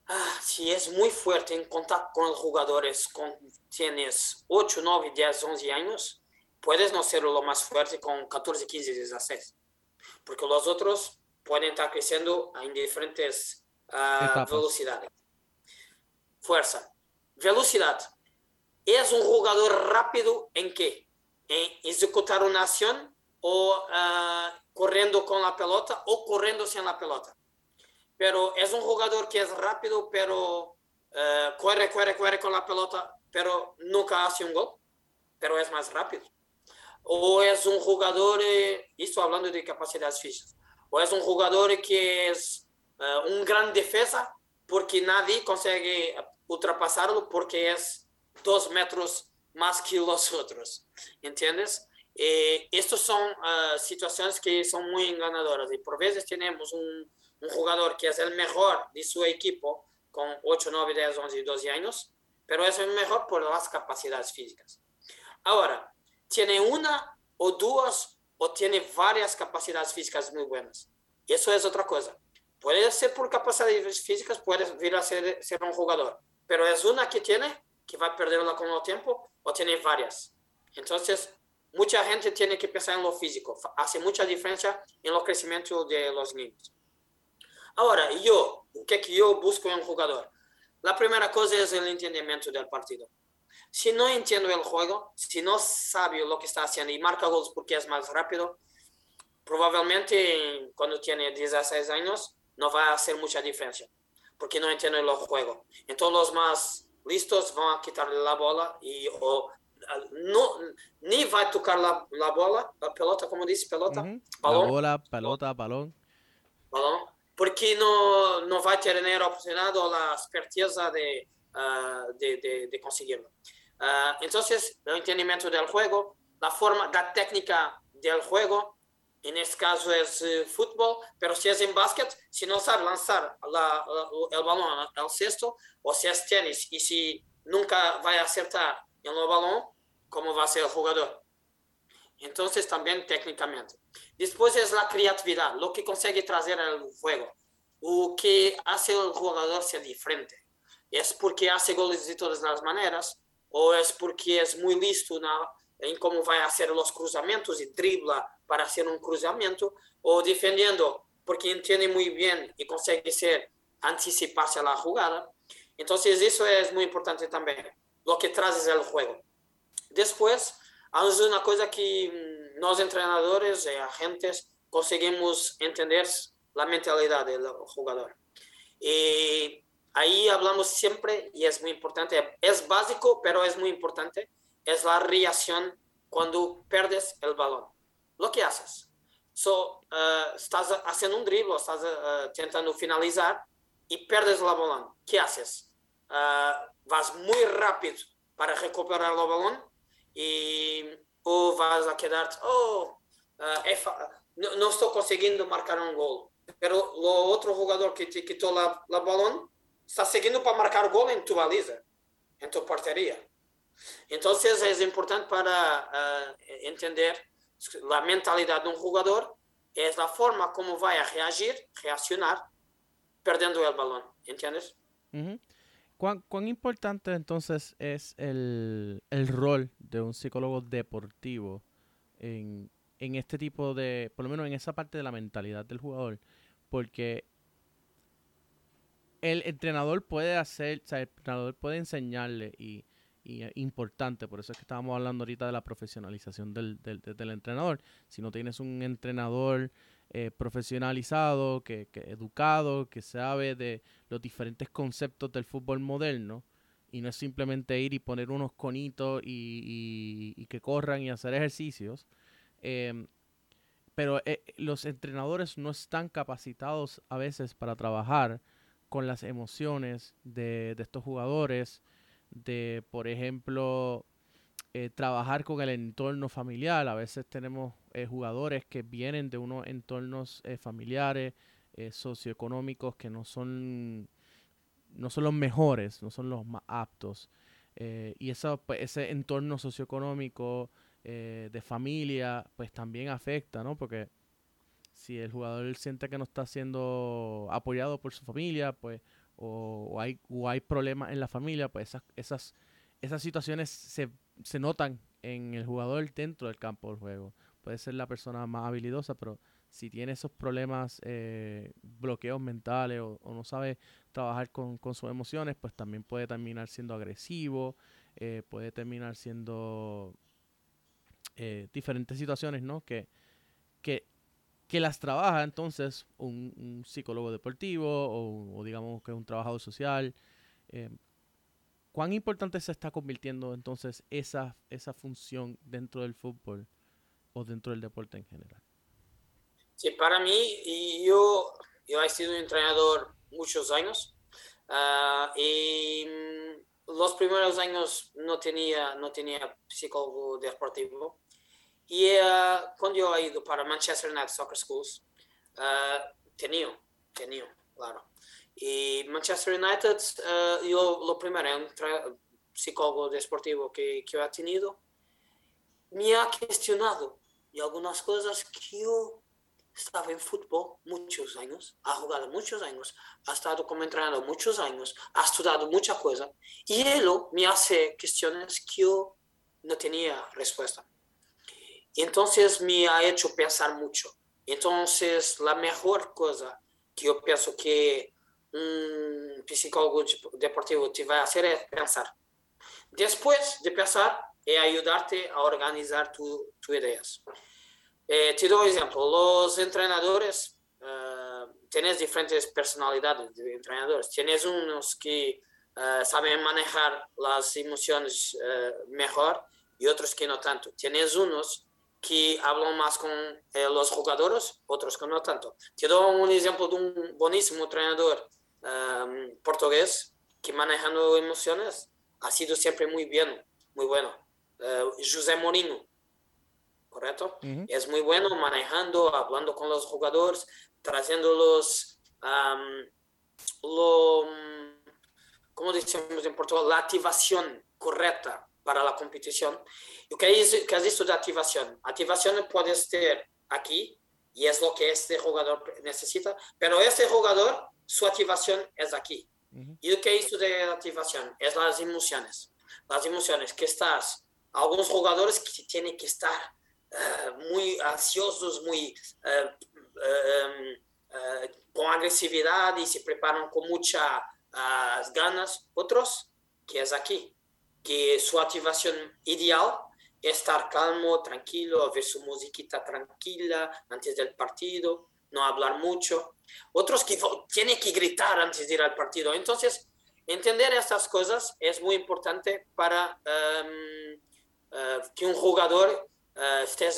Speaker 1: Ah, si es muy fuerte en contacto con los jugadores, con, tienes 8, 9, 10, 11 años, puedes no ser lo más fuerte con 14, 15, 16. Porque los otros pueden estar creciendo en diferentes uh, velocidades. Fuerza. Velocidad. ¿Es un jugador rápido en qué? en ejecutar una acción o uh, corriendo con la pelota o corriendo sin la pelota. Pero es un jugador que es rápido, pero uh, corre, corre, corre con la pelota, pero nunca hace un gol, pero es más rápido. O es un jugador, eh, esto hablando de capacidades físicas, o es un jugador que es uh, un gran defensa porque nadie consigue ultrapasarlo porque es dos metros más que los otros, ¿entiendes? Eh, estas son uh, situaciones que son muy enganadoras y por veces tenemos un, un, jugador que es el mejor de su equipo con 8, 9, 10, 11, 12 años, pero es el mejor por las capacidades físicas. Ahora, tiene una o dos o tiene varias capacidades físicas muy buenas. Eso es otra cosa. Puede ser por capacidades físicas, puede vir a ser, ser un jugador, pero es una que tiene que va a perderla con el tiempo o tiene varias. Entonces, mucha gente tiene que pensar en lo físico. Hace mucha diferencia en el crecimiento de los niños. Ahora, yo, ¿qué que yo busco en un jugador? La primera cosa es el entendimiento del partido. Si no entiendo el juego, si no sabe lo que está haciendo y marca gols porque es más rápido, probablemente cuando tiene 16 años no va a hacer mucha diferencia porque no entiende el juego. Entonces los más listos van a quitarle la bola y o, no, ni va a tocar la, la bola, la pelota, como dice pelota,
Speaker 6: Uh -huh.
Speaker 1: balón.
Speaker 6: La bola, pelota, balón.
Speaker 1: balón, porque no, no va a tener opcionado la expertiza de, uh, de, de, de, conseguirlo. Uh, entonces, el entendimiento del juego, la forma, la técnica del juego, en este caso uh, fútbol, pero si es en básquet, si no sabe lanzar la, la, el balón al cesto, o si es tenis y si nunca va a acertar en el balón, ¿cómo va a ser el jugador? Entonces también técnicamente. Después es la creatividad, lo que consigue traer al juego, o que hace el jugador ser diferente. Es porque hace goles de todas las maneras, o es porque es muy listo en cómo va a hacer los cruzamientos dribla para hacer un cruzamiento, o defendiendo porque entiende muy bien y consigue ser, anticiparse a la jugada. Entonces eso es muy importante también, lo que traes es el juego. Después, hay una cosa que los mm, entrenadores y agentes conseguimos entender la mentalidad del jugador. Y ahí hablamos siempre, y es muy importante, es básico, pero es muy importante, es la reacción cuando perdes el balón. Lo que haces. So, uh, estás haciendo un drible, estás uh, tentando finalizar y perdes el balón. ¿Qué haces? Uh, vas muy rápido para recuperar el balón y o vas a quedar, oh, no, no, estoy consiguiendo marcar un gol. Pero el otro jugador que te quitó la, la balón está siguiendo para marcar gol en tu baliza, en tu portería. Entonces es importante para uh, entender la mentalidad de un jugador, es la forma como va a reagir, reaccionar, perdiendo el balón. ¿Entiendes?
Speaker 6: Uh -huh. ¿Cuán, ¿Cuán, importante entonces es el, el, rol de un psicólogo deportivo en, en este tipo de, por lo menos en esa parte de la mentalidad del jugador? Porque el entrenador puede hacer, o sea, el entrenador puede enseñarle y, importante, por eso es que estábamos hablando ahorita de la profesionalización del, del, entrenador. Si no tienes un entrenador eh, profesionalizado, que, educado, que sabe de los diferentes conceptos del fútbol moderno, y no es simplemente ir y poner unos conitos y, que corran y hacer ejercicios, eh, pero eh, los entrenadores no están capacitados a veces para trabajar con las emociones de estos jugadores, de, por ejemplo, eh, trabajar con el entorno familiar. A veces tenemos eh, jugadores que vienen de unos entornos eh, familiares, socioeconómicos que no son, no son los mejores, no son los más aptos. Y eso, pues, ese entorno socioeconómico de familia, pues también afecta, ¿no? Porque si el jugador siente que no está siendo apoyado por su familia, pues, o, hay, o hay problemas en la familia, pues esas, esas, esas situaciones se, se notan en el jugador dentro del campo del juego. Puede ser la persona más habilidosa, pero si tiene esos problemas, eh, bloqueos mentales o, o, no sabe trabajar con, con, sus emociones, pues también puede terminar siendo agresivo, eh, puede terminar siendo eh, diferentes situaciones, ¿no? Que, que que las trabaja entonces un, un psicólogo deportivo o, o, digamos que un trabajador social. Eh, ¿Cuán importante se está convirtiendo entonces esa, esa función dentro del fútbol o dentro del deporte en general?
Speaker 1: Sí, para mí, yo, yo he sido entrenador muchos años uh, y los primeros años no tenía, no tenía psicólogo deportivo y uh, quando eu ido para Manchester United Soccer Schools, uh, tenía, tenía, claro. Y Manchester United, uh, yo lo primero, un psicólogo deportivo que, que he tenido, me ha cuestionado y algunas cosas que yo estaba en fútbol muchos años, ha jugado muchos años, ha estado como entrenador muchos años, ha estudiado muchas cosas y él me hace cuestiones que yo no tenía respuesta. Entonces me ha hecho pensar mucho. Entonces la mejor cosa que yo pienso que un psicólogo deportivo te va a hacer es pensar. Después de pensar, es ayudarte a organizar tus tu ideas. Eh, te doy un ejemplo. Los entrenadores, uh, tienes diferentes personalidades de entrenadores. Tienes unos que uh, manejar las emociones uh, mejor y otros que no tanto. Tienes unos que hablan más con eh, los jugadores, otros que no tanto. Te doy un ejemplo de un buenísimo entrenador um, portugués que manejando emociones ha sido siempre muy bien, muy bueno. Uh, José Mourinho, ¿correcto? Uh -huh. Es muy bueno manejando, hablando con los jugadores, trayéndolos um, lo, ¿cómo decimos en Portugal? La activación correcta para la competición. ¿Qué es, ¿Qué es esto de activación? Activación puede estar aquí y es lo que este jugador necesita, pero este jugador, su activación es aquí. Uh -huh. ¿Y qué es esto de activación? Es las emociones. las emociones que estás, algunos jugadores que tienen que estar eh, muy ansiosos, muy eh, em, con agresividad y se preparan con muchas ganas, otros que es aquí, que su activación ideal es estar calmo, tranquilo, ver su musiquita tranquila antes del partido, no hablar mucho. Otros que tienen que gritar antes de ir al partido. Entonces, entender estas cosas es muy importante para em, eh, que un jugador uh, esté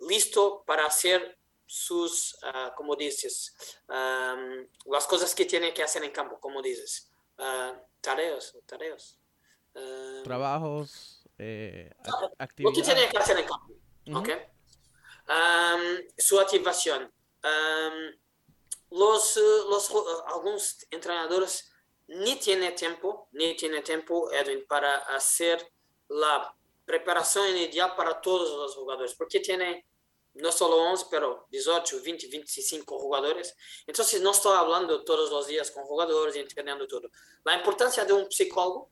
Speaker 1: listo para hacer sus, uh, como dices, um, las cosas que tiene que hacer en campo, como dices, tareas, tareas.
Speaker 6: Trabajos, eh, actividades.
Speaker 1: Lo que tiene que hacer en campo, okay? um, su activación. Um, los, los, algunos entrenadores ni tienen tiempo, ni tienen tiempo, Edwin, para hacer la preparación ideal para todos los jugadores, porque tiene no solo 11, pero 18, 20, 25 jugadores. Entonces no estoy hablando todos los días con jugadores entendiendo todo. La importancia de un psicólogo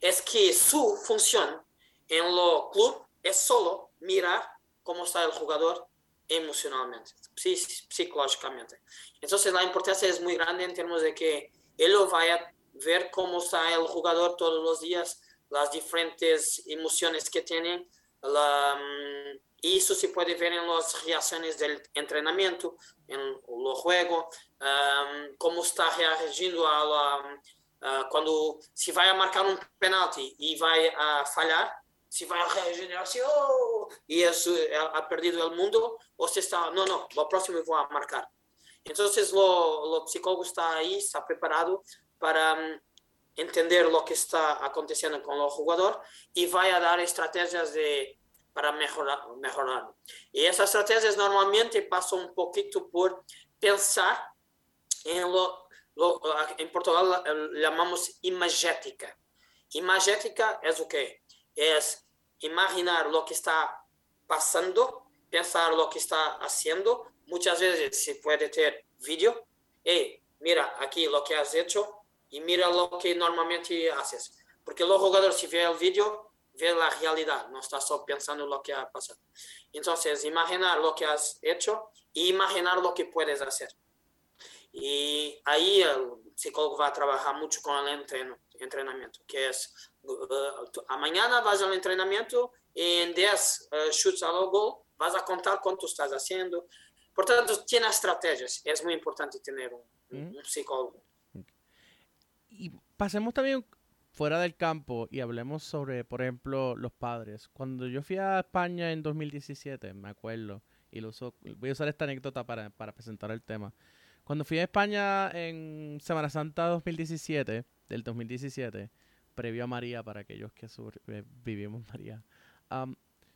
Speaker 1: es que su función en lo club es solo mirar cómo está el jugador emocionalmente, psicológicamente. Entonces la importancia es muy grande en términos de que lo vaya a ver cómo está el jugador todos los días, las diferentes emociones que tienen, la, mm, y eso se puede ver en las reacciones del entrenamiento, en los juegos, um, cómo está reagiendo a la, uh, cuando se va a marcar un penalti y va a fallar, si va a reagir así, oh, y eso ha perdido el mundo, o se está, no, no, lo próximo voy a marcar. Entonces, lo, lo psicólogo está ahí, está preparado para um, entender lo que está aconteciendo con el jugador y vaya a dar estrategias de, para mejorar, mejorar. Y esas estrategias normalmente pasan un poquito por pensar en lo, lo en Portugal llamamos imagética. Imagética es o que es imaginar lo que está pasando, pensar lo que está haciendo. Muchas veces se puede tener vídeo. Hey, mira aquí lo que has hecho, y mira lo que normalmente haces. Porque los jugadores, si ven el vídeo, ven la realidad, no está solo pensando lo que ha pasado. Entonces, imaginar lo que has hecho y imaginar lo que puedes hacer. Y ahí el psicólogo va a trabajar mucho con el entrenamiento, que es, uh, mañana vas al entrenamiento y en 10 uh, shoots al gol vas a contar cuánto estás haciendo. Por tanto, tiene estrategias. Es muy importante tener un, un psicólogo
Speaker 6: y pasemos también fuera del campo y hablemos sobre, por ejemplo, los padres. Cuando yo fui a España en 2017, me acuerdo, y lo uso, voy a usar esta anécdota para, presentar el tema. Cuando fui a España en Semana Santa 2017, del 2017, previo a María, para aquellos que eh, vivimos María,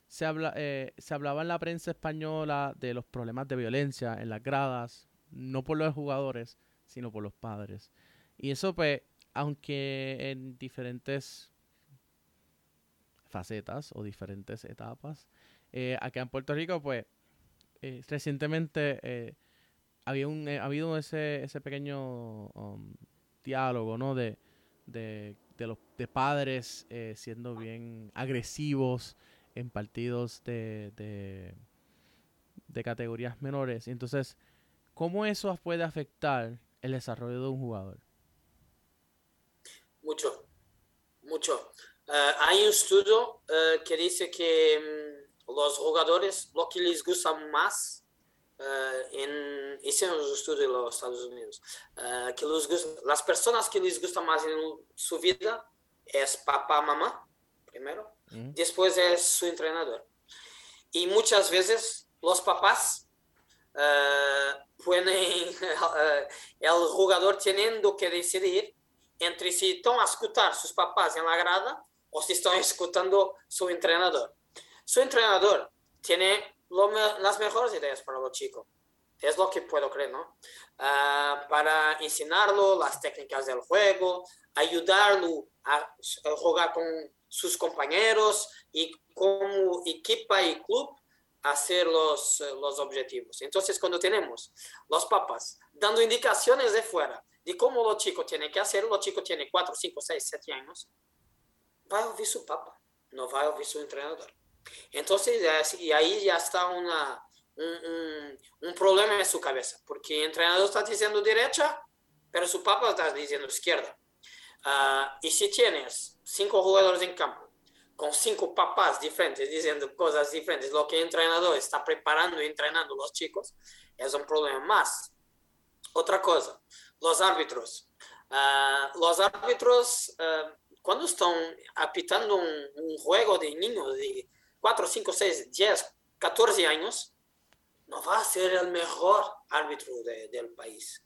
Speaker 6: se, habla, eh, se hablaba en la prensa española de los problemas de violencia en las gradas, no por los jugadores, sino por los padres. Y eso, pues, aunque en diferentes facetas o diferentes etapas, eh, acá en Puerto Rico, pues, eh, recientemente eh, había un, ha habido ese, ese pequeño um, diálogo, ¿no? De, de, de, los de padres siendo bien agresivos en partidos de, de, de categorías menores. Entonces, ¿cómo eso puede afectar el desarrollo de un jugador?
Speaker 1: Mucho, mucho. Eh, hay un estudio eh, que dice que mm, los jugadores, lo que les gusta más, uh, en, hicieron un estudio en los Estados Unidos, que las personas que les gusta más en su vida es papá, mamá, primero, después es su entrenador. Y muchas veces los papás pueden, el jugador teniendo que decidir entre si están a escuchar sus papás en la grada o si están escuchando su entrenador. Su entrenador tiene las mejores ideas para los chicos. Es lo que puedo creer, ¿no? Ah, para enseñarlo las técnicas del juego, ayudarlo a, jugar con sus compañeros y como equipa y club hacer los, los objetivos. Entonces, cuando tenemos los papás dando indicaciones de fuera, de cómo los chicos tienen que hacer, los chicos tienen 4, 5, 6, 7 años, va a oír su papá, no va a oír su entrenador. Entonces, y ahí ya está una, un, un, problema en su cabeza, porque el entrenador está diciendo derecha, pero su papá está diciendo izquierda. Uh, y si tienes cinco jugadores en campo, con cinco papás diferentes diciendo cosas diferentes, lo que el entrenador está preparando y entrenando los chicos, es un problema más. Otra cosa, los árbitros. Uh, los árbitros, uh, cuando están apitando un, un, juego de niños de 4, 5, 6, 10, 14 años, no va a ser el mejor árbitro de, del país.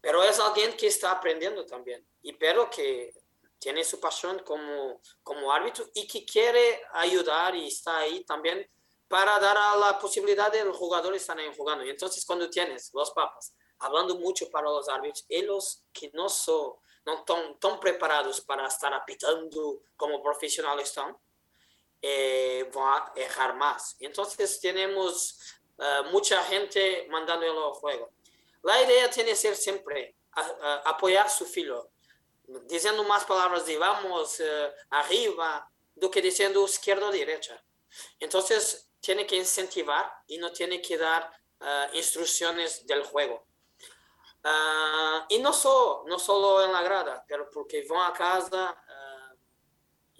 Speaker 1: Pero es alguien que está aprendiendo también. Y pero que tiene su pasión como, como árbitro y que quiere ayudar y está ahí también para dar a la posibilidad de los jugadores estar ahí jugando. Y entonces cuando tienes los papas hablando mucho para los árbitros, ellos que no son no tan preparados para estar apitando como profesionales están, eh, van a dejar más. Entonces tenemos uh, mucha gente mandando en el juego. La idea tiene que ser siempre a, a, apoyar su filo, diciendo más palabras de vamos uh, arriba, do que diciendo izquierda o derecha. Entonces, tiene que incentivar y no tiene que dar uh, instrucciones del juego. Uh, y no solo, no solo en la grada, pero porque van a casa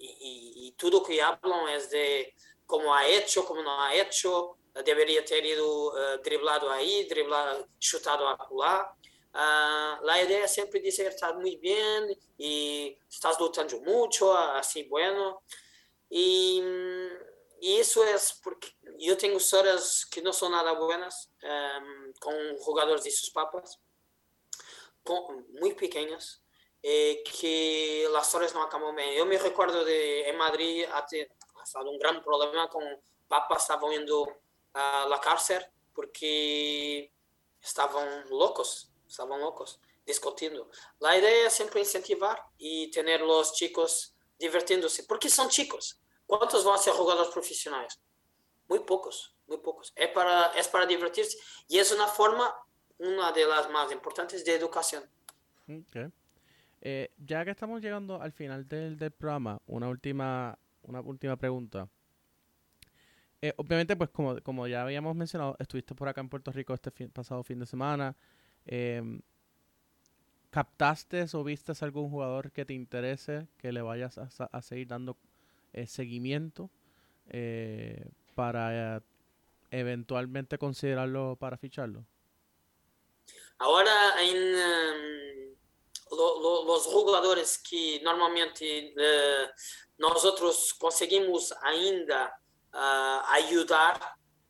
Speaker 1: y, y, todo que hablan es de cómo ha hecho, cómo no ha hecho, debería ter ido uh, driblado ahí, driblado, chutado a pular. Uh, la idea siempre dice estás muy bien y estás luchando mucho, así bueno. Y, y eso es porque yo tengo historias que no son nada buenas um, con jugadores de sus papas muy pequeñas eh, que las historias no acaban bien. Yo me recuerdo de en Madrid ha estado un gran problema con papas estaban yendo a la cárcel porque estaban locos, estaban locos, discutiendo. La idea es siempre incentivar y tener los chicos divirtiéndose, porque son chicos. ¿Cuántos van a ser jugadores profesionales? Muy pocos, muy pocos. Es para, es para divertirse y es una forma una de las más importantes de educación.
Speaker 6: Okay. Eh, ya que estamos llegando al final del, del, programa, una última, una última pregunta. Eh, obviamente, pues como, como ya habíamos mencionado, estuviste por acá en Puerto Rico este fin, pasado fin de semana. Eh, ¿Captaste o viste algún jugador que te interese, que le vayas a, a seguir dando eh, seguimiento eh, para eventualmente considerarlo para ficharlo?
Speaker 1: Ahora, en um, los jugadores que normalmente uh, nosotros conseguimos ainda uh, ayudar,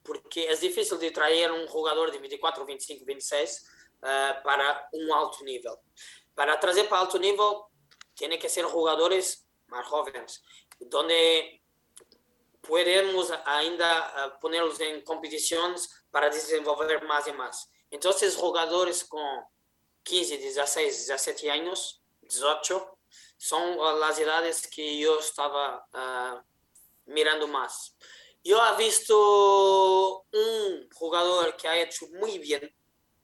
Speaker 1: porque es difícil de traer un jugador de 24, 25, 26 uh, para un alto nivel. Para trazer para alto nível, tiene que ser jugadores más jóvenes, donde podemos ainda ponerlos en competiciones para desenvolver más y más. Entonces, jugadores con 15, 16, 17 años, 18, son las edades que yo estaba uh, mirando más. Yo he visto un jugador que ha hecho muy bien,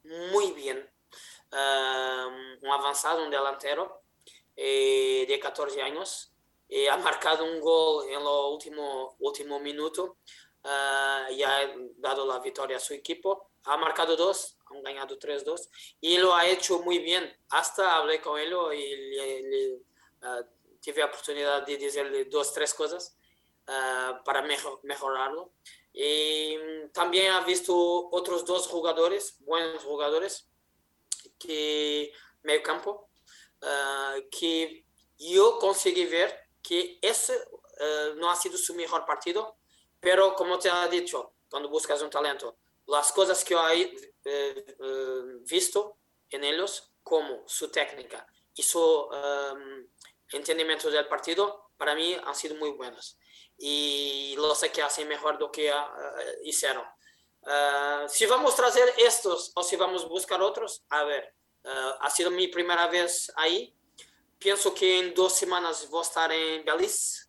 Speaker 1: muy bien, uh, un avanzado, un delantero eh, de 14 años, y ha marcado un gol en lo último, último minuto uh, y ha dado la victoria a su equipo. Ha marcado dos, han ganado 3-2 y lo ha hecho muy bien. Hasta hablé con él y le, le, uh, tive la oportunidad de decirle dos, tres cosas uh, para mejor, mejorarlo. Y también ha visto otros dos jugadores, buenos jugadores, que medio campo, uh, que yo conseguí ver que ese no ha sido su mejor partido, pero como te ha dicho, cuando buscas un talento, las cosas que he eh, eh, visto en ellos, como su técnica y su um, entendimiento del partido, para mí han sido muy buenas. Y lo sé que hacen mejor de lo que uh, hicieron. Uh, si vamos a traer estos o si vamos a buscar otros, a ver, uh, ha sido mi primera vez ahí. Pienso que en dos semanas voy a estar en Belice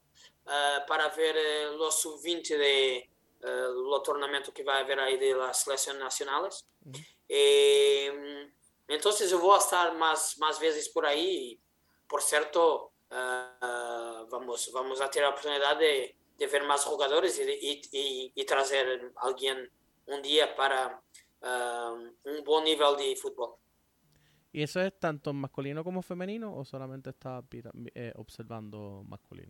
Speaker 1: para ver los sub-20 de, uh, o torneio que vai haver aí de las selecciones nacionales. Uh -huh. eh, entonces eu vou estar mais, mais vezes por aí. Por certo, ah, vamos, vamos a tener la oportunidad de, de ver más jugadores y, y, y, y traer a alguien un día para ah, un buen nivel de fútbol.
Speaker 6: ¿Y eso es tanto masculino como femenino o solamente está eh, observando masculino?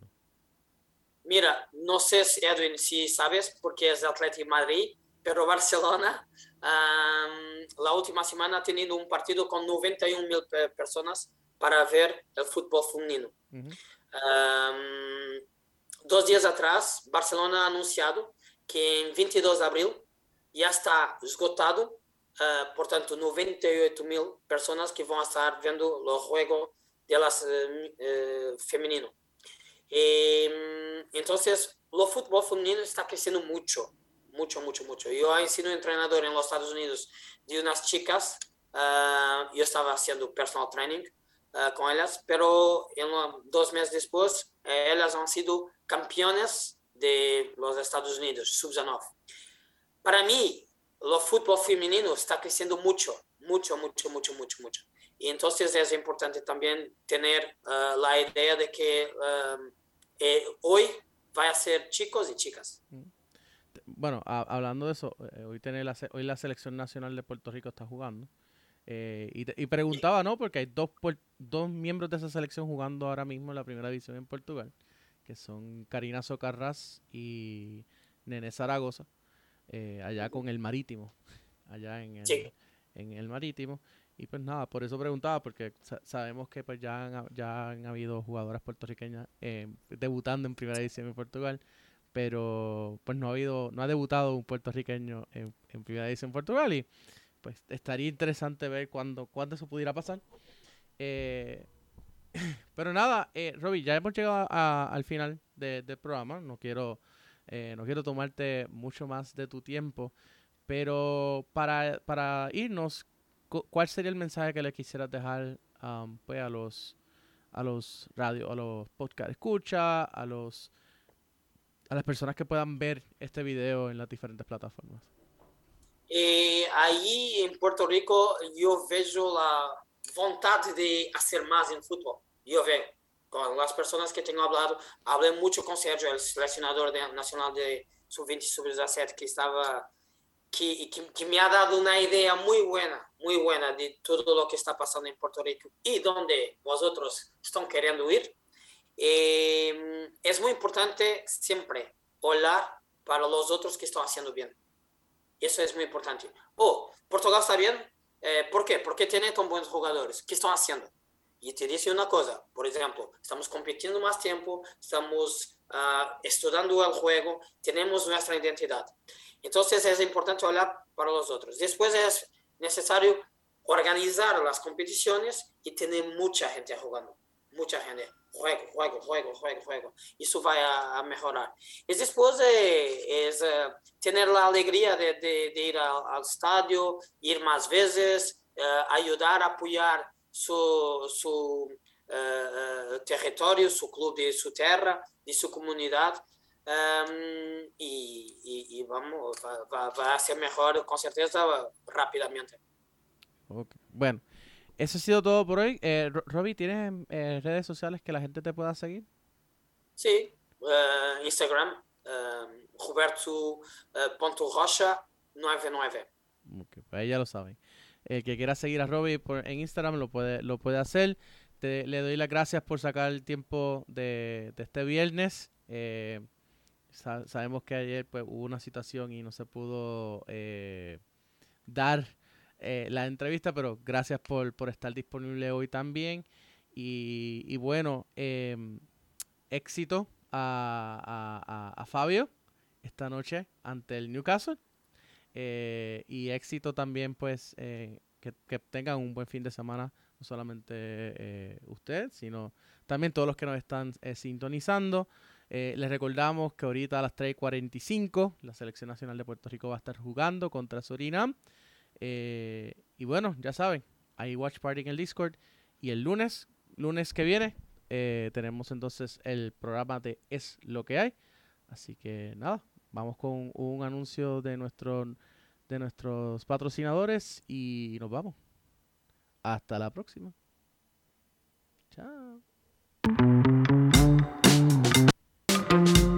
Speaker 1: Mira, no sé, Edwin, si sabes, porque es de Atlético Madrid, pero Barcelona um, la última semana ha tenido un partido con 91 mil personas para ver el fútbol femenino. Uh -huh. um, dos días atrás, Barcelona ha anunciado que en 22 de abril ya está esgotado, uh, portanto, 98 mil personas que van a estar viendo los juegos de las uh, femenino. Y, entonces, el fútbol femenino está creciendo mucho, mucho, mucho, mucho. Yo he sido entrenador en los Estados Unidos de unas chicas, uh, yo estaba haciendo personal training uh, con ellas, pero en, dos meses después, eh, ellas han sido campeones de los Estados Unidos, sub-19. Para mí, el fútbol femenino está creciendo mucho, mucho, mucho, mucho, mucho, mucho. Y entonces es importante también tener uh, la idea de que eh, hoy va a ser chicos y chicas.
Speaker 6: Bueno, a, hablando de eso, eh, hoy, tiene la, hoy la selección nacional de Puerto Rico está jugando. Eh, y, y, preguntaba, ¿no? Porque hay dos, dos miembros de esa selección jugando ahora mismo en la primera división en Portugal, que son Karina Socarras y Nene Zaragoza, allá con el Marítimo, allá en el,
Speaker 1: sí.
Speaker 6: en el Marítimo. Y pues nada, por eso preguntaba, porque sa sabemos que pues ya han, ya han habido jugadoras puertorriqueñas eh, debutando en primera división en Portugal, pero pues no ha habido, no ha debutado un puertorriqueño en, en primera división en Portugal y pues estaría interesante ver cuándo, cuándo eso pudiera pasar. Eh, pero nada, eh, ya hemos llegado a, al final de, del programa, no quiero, eh, no quiero tomarte mucho más de tu tiempo, pero para, para irnos, ¿cuál sería el mensaje que le quisieras dejar um, pues a los a los radio, a los podcast escucha, a los a las personas que puedan ver este video en las diferentes plataformas?
Speaker 1: E aí em Porto Rico eu vejo a vontade de fazer mais em futebol. Eu vejo com as pessoas que tenho falado, falei muito com Sérgio, o selecionador de, nacional de sub-20 e sub-17 que estava que, que, que, me ha dado una idea muy buena, muy buena de todo lo que está pasando en Puerto Rico y donde vosotros están queriendo ir. Eh, es muy importante siempre hablar para los otros que están haciendo bien. Eso es muy importante. Oh, Portugal está bien. Eh, ¿Por qué? Porque tiene tan buenos jugadores. ¿Qué están haciendo? Y te dice una cosa, por ejemplo, estamos compitiendo más tiempo, estamos uh, estudiando el juego, tenemos nuestra identidad. Entonces es importante hablar para los otros. Después es necesario organizar las competiciones y tener mucha gente jugando. Mucha gente. Juego, juego, juego, juego, juego. Eso va a, a mejorar. Y después eh, es uh, tener la alegría de, de, de ir al, al, estadio, ir más veces, uh, ayudar, apoyar su, su uh, territorio, su club de su tierra, de su comunidad. Um, y, y, y, vamos, va, va, va, a ser mejor con certeza rápidamente.
Speaker 6: Okay. Bueno, eso ha sido todo por hoy. Eh, Robbie, ¿tienes eh, redes sociales que la gente te pueda seguir?
Speaker 1: Sí, uh, Instagram, Roberto.rocha99.
Speaker 6: Okay, pues ya lo saben. El que quiera seguir a Robbie por, en Instagram lo puede, lo puede hacer. Te, le doy las gracias por sacar el tiempo de, de este viernes. Eh, Sa sabemos que ayer pues, hubo una situación y no se pudo eh, dar eh, la entrevista, pero gracias por, por, estar disponible hoy también. Y, y bueno, eh, éxito a, a, a, Fabio esta noche ante el Newcastle. y éxito también, pues, que, que, tengan un buen fin de semana, no solamente usted, sino también todos los que nos están sintonizando. Eh, les recordamos que ahorita a las 3.45 la Selección Nacional de Puerto Rico va a estar jugando contra Surinam. Eh, y bueno, ya saben, hay Watch Party en el Discord. Y el lunes, lunes que viene, eh, tenemos entonces el programa de Es lo que hay. Así que nada, vamos con un anuncio de, nuestro, de nuestros patrocinadores y nos vamos. Hasta la próxima. Chao. Thank you.